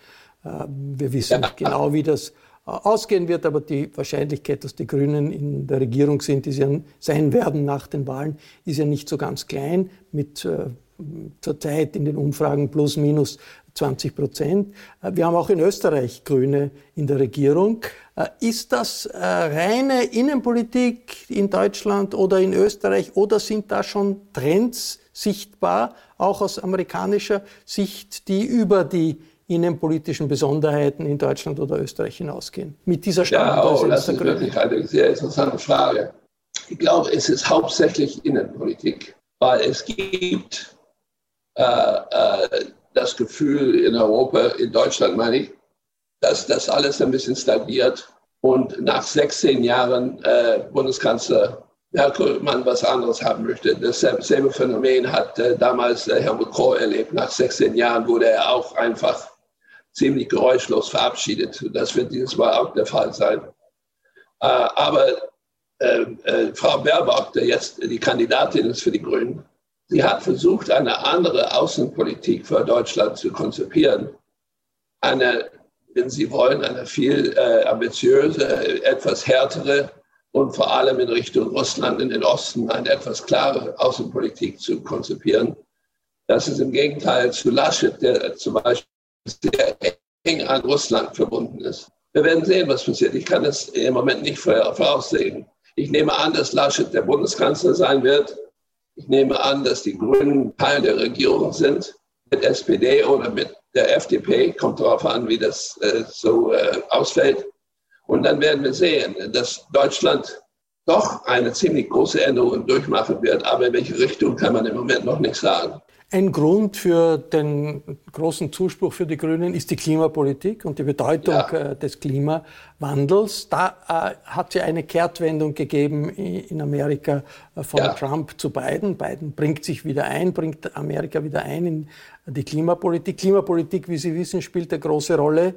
Wir wissen nicht genau, wie das ausgehen wird, aber die Wahrscheinlichkeit, dass die Grünen in der Regierung sind, die sie sein werden nach den Wahlen, ist ja nicht so ganz klein, mit zurzeit in den Umfragen plus minus 20 Prozent. Wir haben auch in Österreich Grüne in der Regierung. Äh, ist das äh, reine Innenpolitik in Deutschland oder in Österreich oder sind da schon Trends sichtbar, auch aus amerikanischer Sicht, die über die innenpolitischen Besonderheiten in Deutschland oder Österreich hinausgehen? Mit dieser ja, oh, das ist wirklich eine sehr interessante Frage. Ich glaube, es ist hauptsächlich Innenpolitik, weil es gibt äh, äh, das Gefühl in Europa, in Deutschland meine ich, dass das alles ein bisschen stagniert und nach 16 Jahren äh, Bundeskanzler Merkel man was anderes haben möchte. Dasselbe Phänomen hat äh, damals äh, Helmut Kohl erlebt. Nach 16 Jahren wurde er auch einfach ziemlich geräuschlos verabschiedet. Das wird dieses Mal auch der Fall sein. Äh, aber äh, äh, Frau Baerbock, der jetzt die Kandidatin ist für die Grünen, sie hat versucht, eine andere Außenpolitik für Deutschland zu konzipieren. Eine wenn Sie wollen, eine viel äh, ambitiöse, etwas härtere und vor allem in Richtung Russland in den Osten eine etwas klare Außenpolitik zu konzipieren. Das ist im Gegenteil zu Laschet, der zum Beispiel sehr eng an Russland verbunden ist. Wir werden sehen, was passiert. Ich kann das im Moment nicht voraussehen. Ich nehme an, dass Laschet der Bundeskanzler sein wird. Ich nehme an, dass die Grünen Teil der Regierung sind, mit SPD oder mit der FDP, kommt darauf an, wie das äh, so äh, ausfällt. Und dann werden wir sehen, dass Deutschland doch eine ziemlich große Änderung durchmachen wird. Aber in welche Richtung kann man im Moment noch nicht sagen. Ein Grund für den großen Zuspruch für die Grünen ist die Klimapolitik und die Bedeutung ja. Äh, des Klimawandels. Da äh, hat es ja eine Kehrtwendung gegeben in Amerika äh, von ja. Trump zu Biden. Biden bringt sich wieder ein, bringt Amerika wieder ein in die Klimapolitik. Klimapolitik, wie Sie wissen, spielt eine große Rolle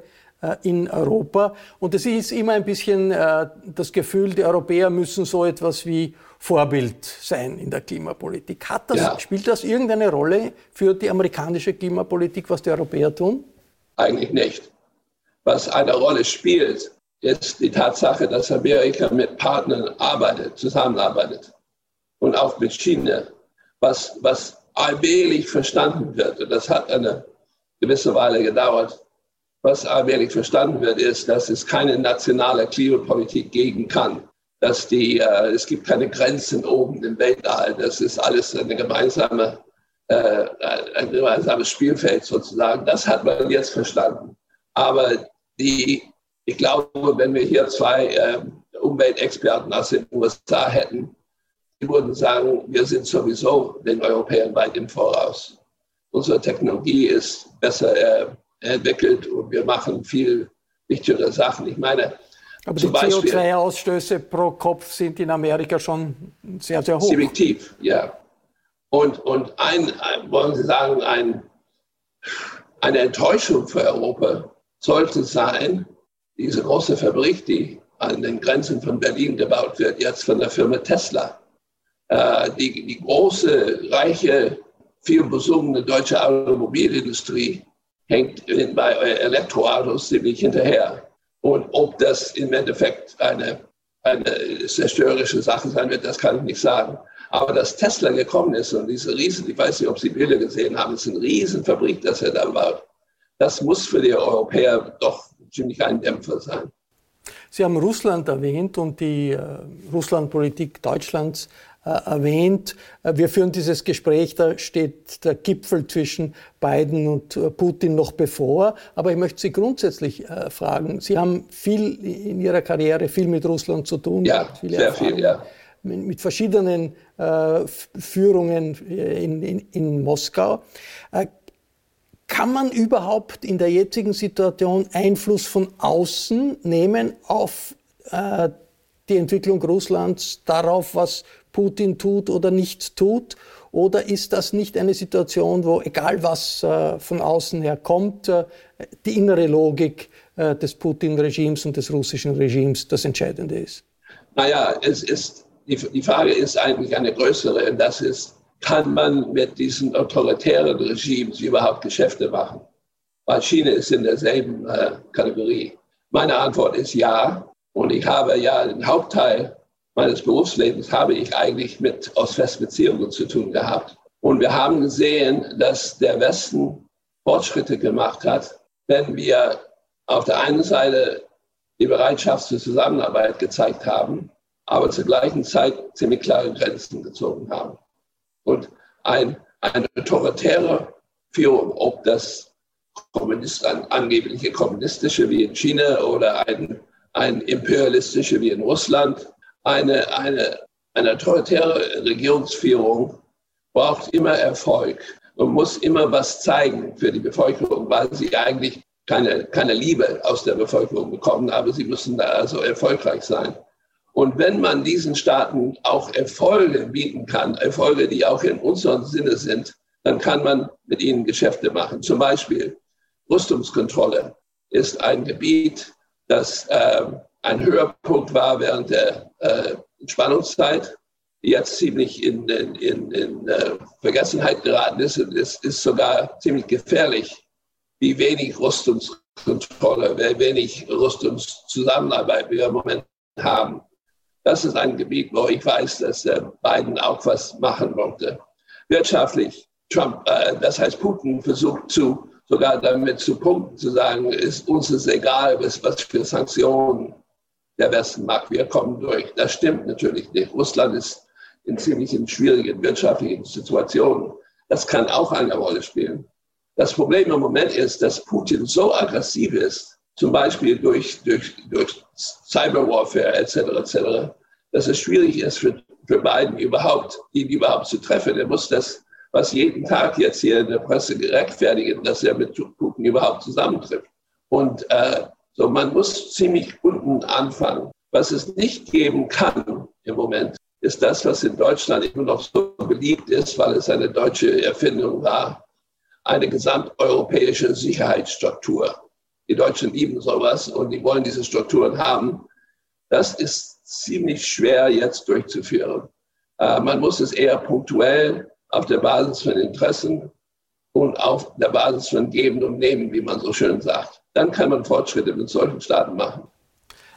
in Europa. Und es ist immer ein bisschen äh, das Gefühl, die Europäer müssen so etwas wie Vorbild sein in der Klimapolitik. Hat das, ja. Spielt das irgendeine Rolle für die amerikanische Klimapolitik, was die Europäer tun? Eigentlich nicht. Was eine Rolle spielt, ist die Tatsache, dass Amerika mit Partnern arbeitet, zusammenarbeitet. Und auch mit China. Was, was allmählich verstanden wird, und das hat eine gewisse Weile gedauert, was allmählich verstanden wird, ist, dass es keine nationale Klimapolitik geben kann. dass die, äh, es gibt keine Grenzen oben im Weltall. Das ist alles eine gemeinsame, äh, ein gemeinsames Spielfeld sozusagen. Das hat man jetzt verstanden. Aber die, ich glaube, wenn wir hier zwei äh, Umweltexperten aus den USA hätten, die würden sagen, wir sind sowieso den Europäern weit im Voraus. Unsere Technologie ist besser äh, entwickelt und wir machen viel wichtigere Sachen. Ich meine, aber die CO2-Ausstöße pro Kopf sind in Amerika schon sehr, sehr hoch. Ziemlich tief, ja. Und, und ein, ein wollen Sie sagen, ein, eine Enttäuschung für Europa sollte sein, diese große Fabrik, die an den Grenzen von Berlin gebaut wird, jetzt von der Firma Tesla. Äh, die, die große, reiche, viel besungene deutsche Automobilindustrie hängt bei Elektroautos ziemlich hinterher. Und ob das im Endeffekt eine, eine zerstörerische Sache sein wird, das kann ich nicht sagen. Aber dass Tesla gekommen ist und diese riesen, ich weiß nicht, ob Sie Bilder gesehen haben, es ist eine Riesenfabrik, das er da baut. Das muss für die Europäer doch ziemlich ein Dämpfer sein. Sie haben Russland erwähnt und die äh, Russlandpolitik Deutschlands erwähnt. Äh, wir führen dieses Gespräch, da steht der Gipfel zwischen Biden und äh, Putin noch bevor. Aber ich möchte Sie grundsätzlich fragen, Sie haben viel in Ihrer Karriere viel mit Russland zu tun. Ja, sehr Erfahrung. viel, ja. Mit verschiedenen äh, Führungen in, in, in Moskau. Äh, kann man überhaupt in der jetzigen Situation Einfluss von außen nehmen auf äh, die Entwicklung Russlands, darauf, was Putin tut oder nicht tut? Oder ist das nicht eine Situation, wo egal was äh, von außen her kommt, äh, die innere Logik äh, des Putin-Regimes und des russischen Regimes das Entscheidende ist? Naja, es ist, die, Frage ist eigentlich eine größere. Und das ist, kann man mit diesen autoritären Regimes überhaupt Geschäfte machen? Weil China ist in derselben Kategorie. Meine Antwort ist ja. Und ich habe ja den Hauptteil meines Berufslebens habe ich eigentlich mit Ost-West-Beziehungen zu tun gehabt. Und wir haben gesehen, dass der Westen Fortschritte gemacht hat, wenn wir auf der einen Seite die Bereitschaft zur Zusammenarbeit gezeigt haben, aber zur gleichen Zeit ziemlich klare Grenzen gezogen haben. Und ein, eine autoritäre Führung, ob das Kommunist, ein angebliche kommunistische wie in China oder ein, ein imperialistische wie in Russland, eine, eine, eine autoritäre Regierungsführung braucht immer Erfolg und muss immer was zeigen für die Bevölkerung, weil sie eigentlich keine, keine Liebe aus der Bevölkerung bekommen, aber sie müssen da also erfolgreich sein. Und wenn man diesen Staaten auch Erfolge bieten kann, Erfolge, die auch in unserem Sinne sind, dann kann man mit ihnen Geschäfte machen. Zum Beispiel Rüstungskontrolle ist ein Gebiet, das äh, ein Höhepunkt war während der äh, Entspannungszeit, die jetzt ziemlich in, in, in, in äh, Vergessenheit geraten ist. Es ist sogar ziemlich gefährlich, wie wenig Rüstungskontrolle, wie wenig Rüstungszusammenarbeit wir im Moment haben. Das ist ein Gebiet, wo ich weiß, dass äh, Biden auch was machen wollte. Wirtschaftlich, Trump, äh, das heißt, Putin versucht zu, sogar damit zu punkten, zu sagen, ist uns ist egal, was, was für Sanktionen der Westen macht. Wir kommen durch. Das stimmt natürlich nicht. Russland ist in ziemlich schwierigen wirtschaftlichen Situationen. Das kann auch eine Rolle spielen. Das Problem im Moment ist, dass Putin so aggressiv ist, zum Beispiel durch, durch, durch Cyberwarfare etc., etc., dass es schwierig ist für, für Biden überhaupt, ihn überhaupt zu treffen. Er muss das, was jeden Tag jetzt hier in der Presse gerechtfertigen, dass er mit Putin überhaupt zusammentrifft. Und äh, so, man muss ziemlich unten anfangen. Was es nicht geben kann im Moment, ist das, was in Deutschland immer noch so beliebt ist, weil es eine deutsche Erfindung war, eine gesamteuropäische Sicherheitsstruktur. Die Deutschen lieben sowas und die wollen diese Strukturen haben. Das ist ziemlich schwer jetzt durchzuführen. Äh, man muss es eher punktuell auf der Basis von Interessen und auf der Basis von Geben und Nehmen, wie man so schön sagt dann kann man Fortschritte mit solchen Staaten machen.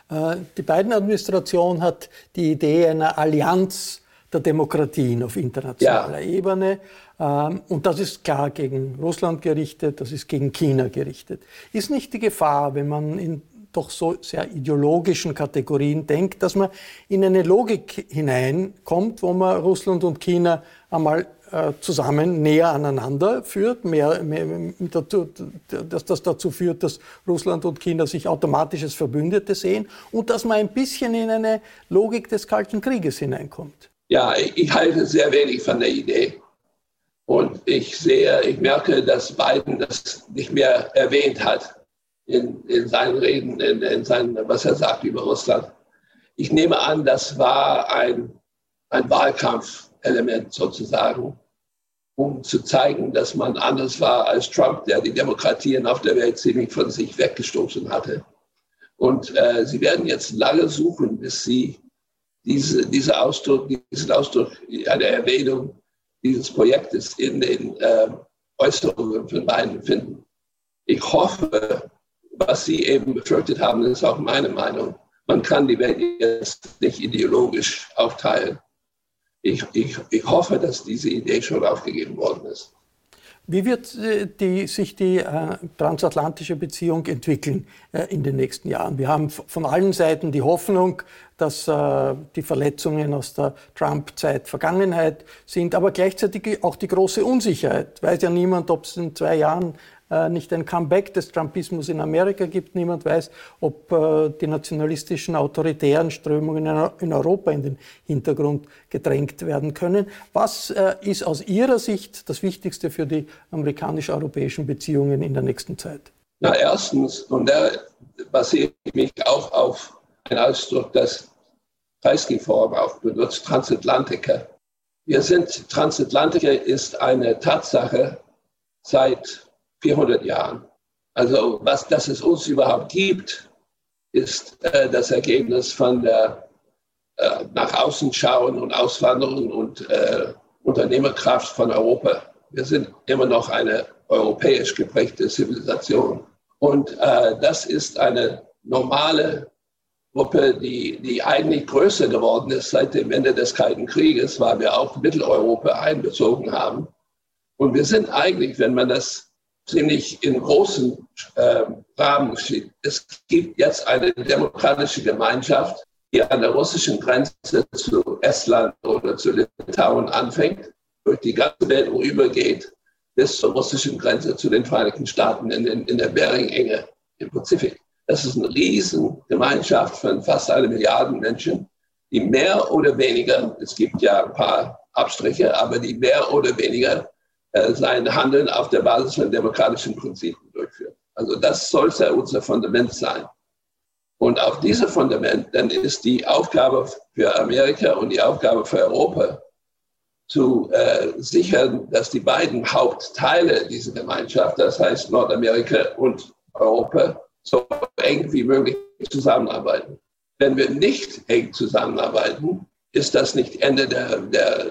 Äh, die Biden-Administration hat die Idee einer Allianz der Demokratien auf internationaler ja. Ebene. Ähm, und das ist klar gegen Russland gerichtet, das ist gegen China gerichtet. Ist nicht die Gefahr, wenn man in doch so sehr ideologischen Kategorien denkt, dass man in eine Logik hineinkommt, wo man Russland und China einmal zusammen näher aneinander führt, mehr, mehr, dazu, dass das dazu führt, dass Russland und China sich automatisch als Verbündete sehen und dass man ein bisschen in eine Logik des Kalten Krieges hineinkommt. Ja, ich halte sehr wenig von der Idee. Und ich sehe, ich merke, dass Biden das nicht mehr erwähnt hat in, in seinen Reden, in, in seinen, was er sagt über Russland. Ich nehme an, das war ein, ein Wahlkampfelement sozusagen um zu zeigen, dass man anders war als Trump, der die Demokratien auf der Welt ziemlich von sich weggestoßen hatte. Und äh, sie werden jetzt lange suchen, bis sie diese, diese Ausdruck, diesen Ausdruck, eine Erwähnung dieses Projektes in den äh, Äußerungen von beiden finden. Ich hoffe, was Sie eben befürchtet haben, ist auch meine Meinung. Man kann die Welt jetzt nicht ideologisch aufteilen ich, ich, ich hoffe, dass diese Idee schon aufgegeben worden ist. Wie wird äh, die, sich die äh, transatlantische Beziehung entwickeln äh, in den nächsten Jahren? Wir haben von allen Seiten die Hoffnung, dass äh, die Verletzungen aus der Trump-Zeit Vergangenheit sind, aber gleichzeitig auch die große Unsicherheit. Weiß ja niemand, ob es in zwei Jahren nicht ein Comeback des Trumpismus in Amerika gibt. Niemand weiß, ob äh, die nationalistischen, autoritären Strömungen in Europa in den Hintergrund gedrängt werden können. Was äh, ist aus Ihrer Sicht das Wichtigste für die amerikanisch-europäischen Beziehungen in der nächsten Zeit? Na, erstens, und da basiere ich mich auch auf den Ausdruck, das Kreisky-Forum auch benutzt, Transatlantiker. Wir sind, Transatlantiker ist eine Tatsache seit 400 Jahren. Also was, dass es uns überhaupt gibt, ist äh, das Ergebnis von der äh, nach außen schauen und Auswanderung und äh, Unternehmerkraft von Europa. Wir sind immer noch eine europäisch geprägte Zivilisation. Und äh, das ist eine normale Gruppe, die, die eigentlich größer geworden ist seit dem Ende des Kalten Krieges, weil wir auch Mitteleuropa einbezogen haben. Und wir sind eigentlich, wenn man das ziemlich in großen äh, Rahmen steht. Es gibt jetzt eine demokratische Gemeinschaft, die an der russischen Grenze zu Estland oder zu Litauen anfängt, durch die ganze Welt rübergeht, bis zur russischen Grenze zu den Vereinigten Staaten in, in, in der Bering-Enge im Pazifik. Das ist eine riesen Gemeinschaft von fast eine Milliarde Menschen, die mehr oder weniger, es gibt ja ein paar Abstriche, aber die mehr oder weniger sein Handeln auf der Basis von demokratischen Prinzipien durchführt. Also das sollte unser Fundament sein. Und auf diesem Fundament dann ist die Aufgabe für Amerika und die Aufgabe für Europa zu äh, sichern, dass die beiden Hauptteile dieser Gemeinschaft, das heißt Nordamerika und Europa, so eng wie möglich zusammenarbeiten. Wenn wir nicht eng zusammenarbeiten, ist das nicht Ende der, der,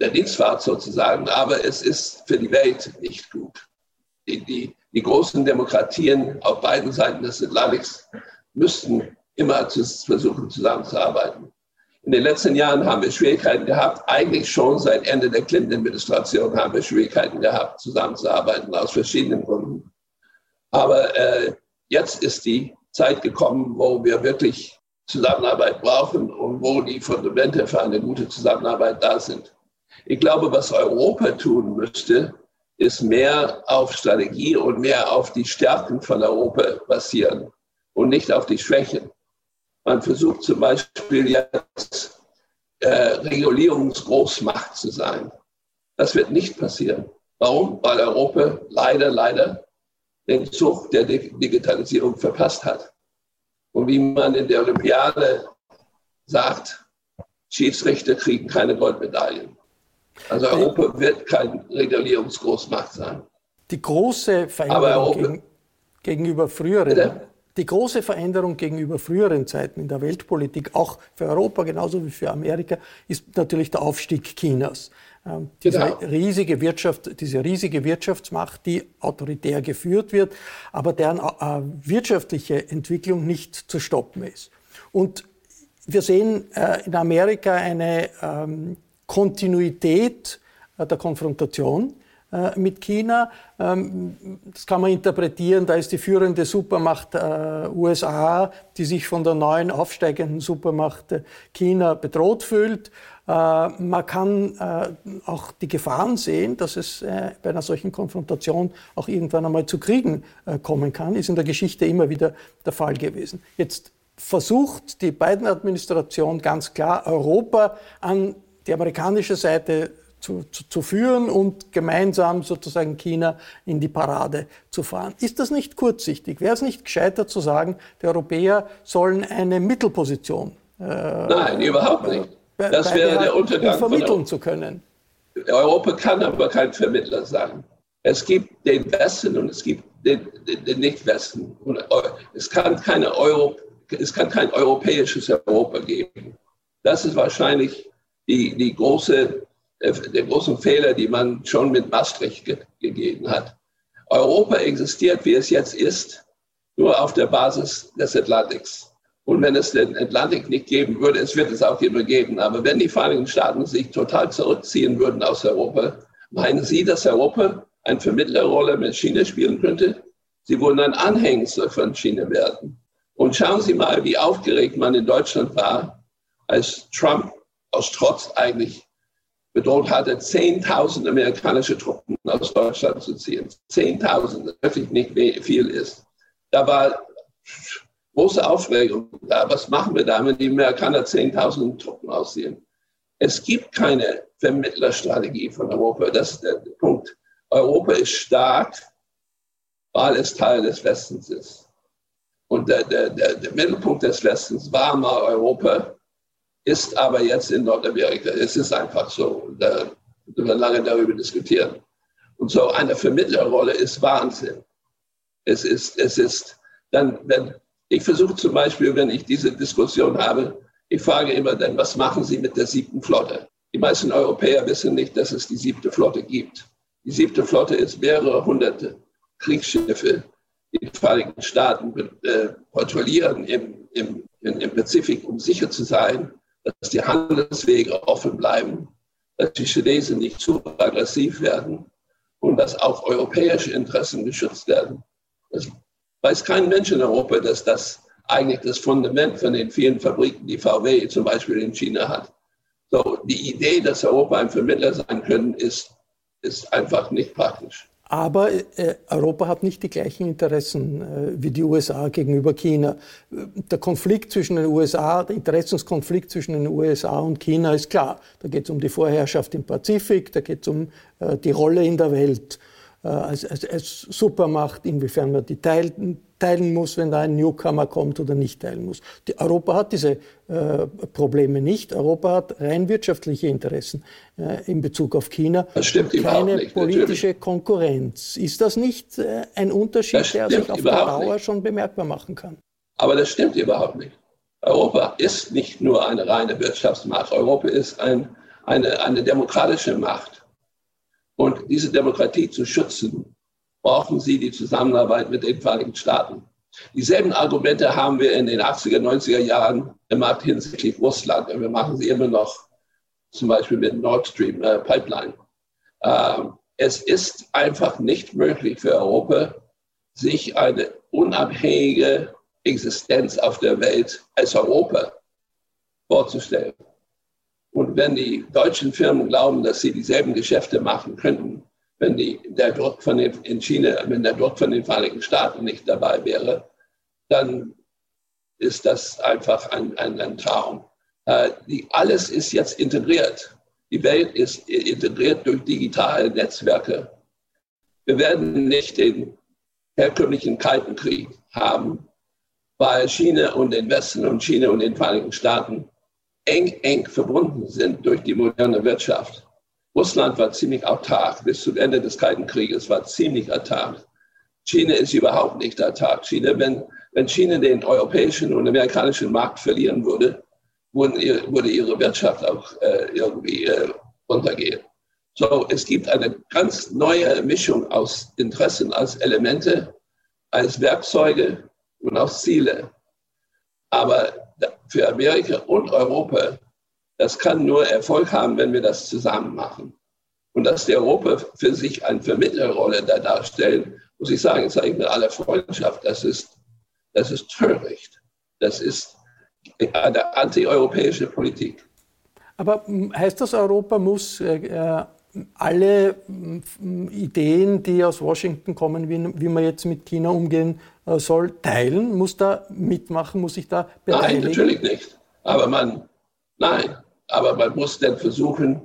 der Dienstfahrt sozusagen, aber es ist für die Welt nicht gut. Die, die, die großen Demokratien auf beiden Seiten des Atlantiks müssten immer zu, versuchen, zusammenzuarbeiten. In den letzten Jahren haben wir Schwierigkeiten gehabt, eigentlich schon seit Ende der Clinton-Administration haben wir Schwierigkeiten gehabt, zusammenzuarbeiten, aus verschiedenen Gründen. Aber äh, jetzt ist die Zeit gekommen, wo wir wirklich Zusammenarbeit brauchen und wo die Fundamente für eine gute Zusammenarbeit da sind. Ich glaube, was Europa tun müsste, ist mehr auf Strategie und mehr auf die Stärken von Europa basieren und nicht auf die Schwächen. Man versucht zum Beispiel jetzt äh, Regulierungsgroßmacht zu sein. Das wird nicht passieren. Warum? Weil Europa leider, leider den Zug der Digitalisierung verpasst hat. Und wie man in der Olympiade sagt, Schiedsrichter kriegen keine Goldmedaillen. Also Europa wird kein Regulierungsgroßmacht sein. Die große Veränderung gegen, gegenüber früheren, Bitte? die große Veränderung gegenüber früheren Zeiten in der Weltpolitik, auch für Europa genauso wie für Amerika, ist natürlich der Aufstieg Chinas. Ähm, diese, genau. riesige Wirtschaft, diese riesige Wirtschaftsmacht, die autoritär geführt wird, aber deren äh, wirtschaftliche Entwicklung nicht zu stoppen ist. Und wir sehen äh, in Amerika eine ähm, Kontinuität äh, der Konfrontation äh, mit China. Ähm, das kann man interpretieren, da ist die führende Supermacht äh, USA, die sich von der neuen aufsteigenden Supermacht China bedroht fühlt. Man kann auch die Gefahren sehen, dass es bei einer solchen Konfrontation auch irgendwann einmal zu Kriegen kommen kann. Ist in der Geschichte immer wieder der Fall gewesen. Jetzt versucht die Biden-Administration ganz klar, Europa an die amerikanische Seite zu, zu, zu, führen und gemeinsam sozusagen China in die Parade zu fahren. Ist das nicht kurzsichtig? Wäre es nicht gescheiter zu sagen, die Europäer sollen eine Mittelposition? Äh, Nein, überhaupt nicht. Das wäre der Untergang. Um vermitteln zu können. Europa kann aber kein Vermittler sein. Es gibt den Westen und es gibt den, den, den Nicht-Westen. Es kann, keine Euro, es kann kein europäisches Europa geben. Das ist wahrscheinlich die, die große, der große Fehler, die man schon mit Maastricht ge gegeben hat. Europa existiert, wie es jetzt ist, nur auf der Basis des Atlantiks. Und wenn es den Atlantik nicht geben würde, es wird es auch immer geben, aber wenn die Vereinigten Staaten sich total zurückziehen würden aus Europa, meinen Sie, dass Europa eine Vermittlerrolle mit China spielen könnte? Sie würden ein Anhängsel von China werden. Und schauen Sie mal, wie aufgeregt man in Deutschland war, als Trump aus Trotz eigentlich bedroht hatte, 10.000 amerikanische Truppen aus Deutschland zu ziehen. 10.000, das wirklich nicht viel ist. Da war große Aufregung da. Was machen wir da, wenn die Amerikaner 10.000 Truppen aussehen? Es gibt keine Vermittlerstrategie von Europa. Das ist der Punkt. Europa ist stark, weil es Teil des Westens ist. Und der, der, der, der Mittelpunkt des Westens war mal Europa ist aber jetzt in Nordamerika. Es ist einfach so. Da können wir lange darüber diskutieren. Und so eine Vermittlerrolle ist Wahnsinn. Es ist, es ist dann, wenn, ich versuche zum Beispiel, wenn ich diese Diskussion habe, ich frage immer dann, was machen Sie mit der siebten Flotte? Die meisten Europäer wissen nicht, dass es die siebte Flotte gibt. Die siebte Flotte ist mehrere hunderte Kriegsschiffe, die die Vereinigten Staaten äh, patrouillieren im, im, im Pazifik, um sicher zu sein, dass die Handelswege offen bleiben, dass die Chinesen nicht zu aggressiv werden und dass auch europäische Interessen geschützt werden. Das weiß kein Mensch in Europa, dass das eigentlich das Fundament von den vielen Fabriken, die VW zum Beispiel in China hat. So, die Idee, dass Europa ein Vermittler sein können, ist, ist einfach nicht praktisch. Aber äh, Europa hat nicht die gleichen Interessen äh, wie die USA gegenüber China. Der Konflikt zwischen den USA, der Interessenskonflikt zwischen den USA und China ist klar. Da geht es um die Vorherrschaft im Pazifik, da geht es um äh, die Rolle in der Welt als, als, als Supermacht, inwiefern man die teilen, teilen muss, wenn da ein Newcomer kommt oder nicht teilen muss. Die Europa hat diese äh, Probleme nicht. Europa hat rein wirtschaftliche Interessen äh, in Bezug auf China. Das stimmt Keine nicht, politische natürlich. Konkurrenz. Ist das nicht äh, ein Unterschied, der sich auf Dauer nicht. schon bemerkbar machen kann? Aber das stimmt überhaupt nicht. Europa ist nicht nur eine reine Wirtschaftsmacht. Europa ist ein, eine, eine demokratische Macht. Und diese Demokratie zu schützen, brauchen sie die Zusammenarbeit mit den Vereinigten Staaten. Dieselben Argumente haben wir in den 80er, 90er Jahren gemacht hinsichtlich Russland. Und wir machen sie immer noch, zum Beispiel mit Nord Stream äh, Pipeline. Ähm, es ist einfach nicht möglich für Europa, sich eine unabhängige Existenz auf der Welt als Europa vorzustellen. Und wenn die deutschen Firmen glauben, dass sie dieselben Geschäfte machen könnten, wenn die, der Druck von den, in China, wenn der Druck von den Vereinigten Staaten nicht dabei wäre, dann ist das einfach ein, ein, ein Traum. Äh, die, alles ist jetzt integriert. Die Welt ist integriert durch digitale Netzwerke. Wir werden nicht den herkömmlichen Kalten Krieg haben, weil China und den Westen und China und den Vereinigten Staaten eng, eng verbunden sind durch die moderne Wirtschaft. Russland war ziemlich autark bis zum Ende des Kalten Krieges, war ziemlich autark. China ist überhaupt nicht autark. China, wenn, wenn China den europäischen und amerikanischen Markt verlieren würde, würde, ihre Wirtschaft auch äh, irgendwie äh, runtergehen. So, es gibt eine ganz neue Mischung aus Interessen, als Elemente, als Werkzeuge und als Ziele. Aber für Amerika und Europa das kann nur Erfolg haben, wenn wir das zusammen machen. Und dass die Europa für sich eine Vermittlerrolle da darstellen, muss ich sagen, sage ich mit aller Freundschaft, das ist, das ist töricht. Das ist eine antieuropäische Politik. Aber hm, heißt das, Europa muss äh, äh alle hm, Ideen, die aus Washington kommen, wie, wie man jetzt mit China umgehen äh, soll, teilen? Muss da mitmachen? Muss sich da beteiligen? Nein, natürlich nicht. Aber man, nein, aber man muss dann versuchen,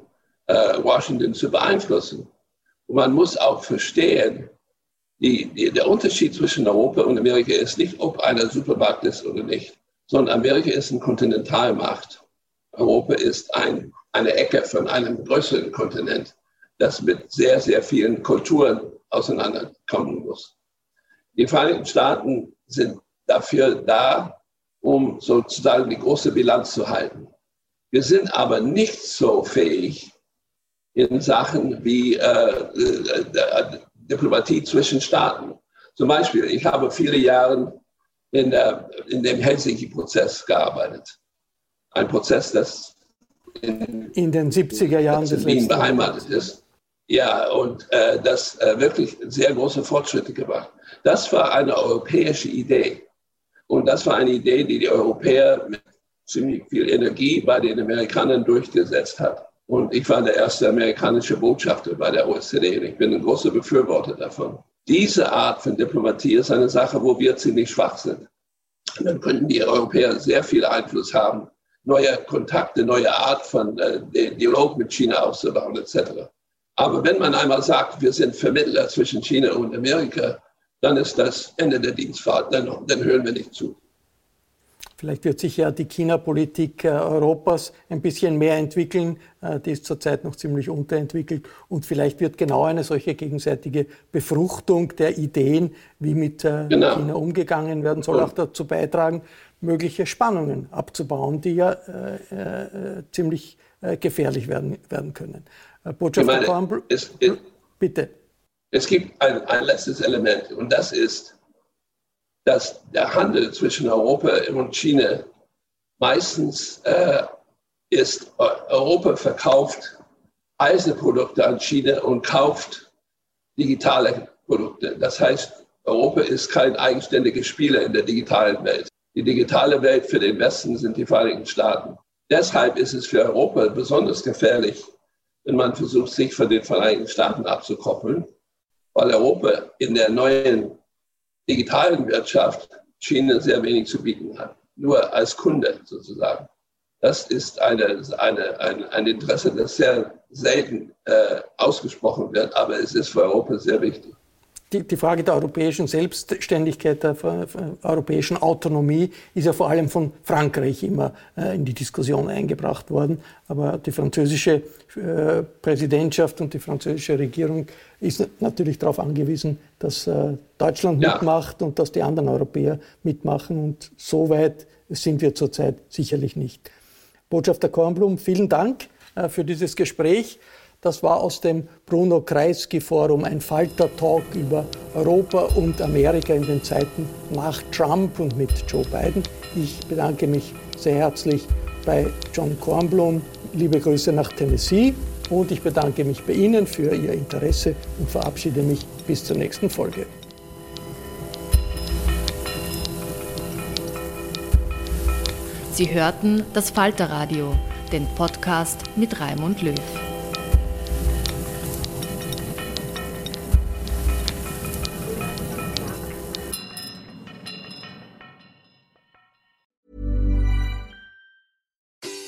äh, Washington zu beeinflussen. Und man muss auch verstehen, die, die, der Unterschied zwischen Europa und Amerika ist nicht, ob einer Supermacht ist oder nicht, sondern Amerika ist eine Kontinentalmacht. Europa ist ein, eine Ecke von einem größeren Kontinent, das mit sehr, sehr vielen Kulturen auseinanderkommen muss. Die Vereinigten Staaten sind dafür da, um sozusagen die große Bilanz zu halten. Wir sind aber nicht so fähig in Sachen wie äh, äh, äh, Diplomatie zwischen Staaten. Zum Beispiel, ich habe viele Jahre in, der, in dem Helsinki-Prozess gearbeitet. Ein Prozess, das in, in den 70er Jahren des Wien beheimatet ist. Ja, und äh, das äh, wirklich sehr große Fortschritte gemacht. Das war eine europäische Idee. Und das war eine Idee, die die Europäer mit ziemlich viel Energie bei den Amerikanern durchgesetzt hat. Und ich war der erste amerikanische Botschafter bei der OECD und ich bin ein großer Befürworter davon. Diese Art von Diplomatie ist eine Sache, wo wir ziemlich schwach sind. Und dann könnten die Europäer sehr viel Einfluss haben, neue Kontakte, neue Art von äh, Dialog mit China aufzubauen, etc. Aber wenn man einmal sagt, wir sind Vermittler zwischen China und Amerika, dann ist das Ende der Dienstfahrt, dann, dann hören wir nicht zu. Vielleicht wird sich ja die China-Politik äh, Europas ein bisschen mehr entwickeln. Äh, die ist zurzeit noch ziemlich unterentwickelt. Und vielleicht wird genau eine solche gegenseitige Befruchtung der Ideen, wie mit äh, genau. China umgegangen werden soll, auch dazu beitragen, mögliche Spannungen abzubauen, die ja äh, ziemlich gefährlich werden, werden können. Botschafter Kornbl bitte. Es gibt ein, ein letztes Element und das ist, dass der Handel zwischen Europa und China meistens äh, ist, Europa verkauft Eisenprodukte an China und kauft digitale Produkte. Das heißt, Europa ist kein eigenständiger Spieler in der digitalen Welt. Die digitale Welt für den Westen sind die Vereinigten Staaten. Deshalb ist es für Europa besonders gefährlich, wenn man versucht, sich von den Vereinigten Staaten abzukoppeln, weil Europa in der neuen digitalen Wirtschaft China sehr wenig zu bieten hat. Nur als Kunde sozusagen. Das ist eine, eine, ein, ein Interesse, das sehr selten äh, ausgesprochen wird, aber es ist für Europa sehr wichtig die, die, Frage der europäischen Selbstständigkeit, der, der, europäischen Autonomie ist ja vor allem von Frankreich immer äh, in die Diskussion eingebracht worden. Aber die französische äh, Präsidentschaft und die französische Regierung ist natürlich darauf angewiesen, dass äh, Deutschland ja. mitmacht und dass die anderen Europäer mitmachen. Und so weit sind wir zurzeit sicherlich nicht. Botschafter Kornblum, vielen Dank äh, für dieses Gespräch. Das war aus dem Bruno Kreisky Forum ein Falter-Talk über Europa und Amerika in den Zeiten nach Trump und mit Joe Biden. Ich bedanke mich sehr herzlich bei John Kornblum. Liebe Grüße nach Tennessee und ich bedanke mich bei Ihnen für Ihr Interesse und verabschiede mich bis zur nächsten Folge. Sie hörten das Falterradio, den Podcast mit Raimund Löw.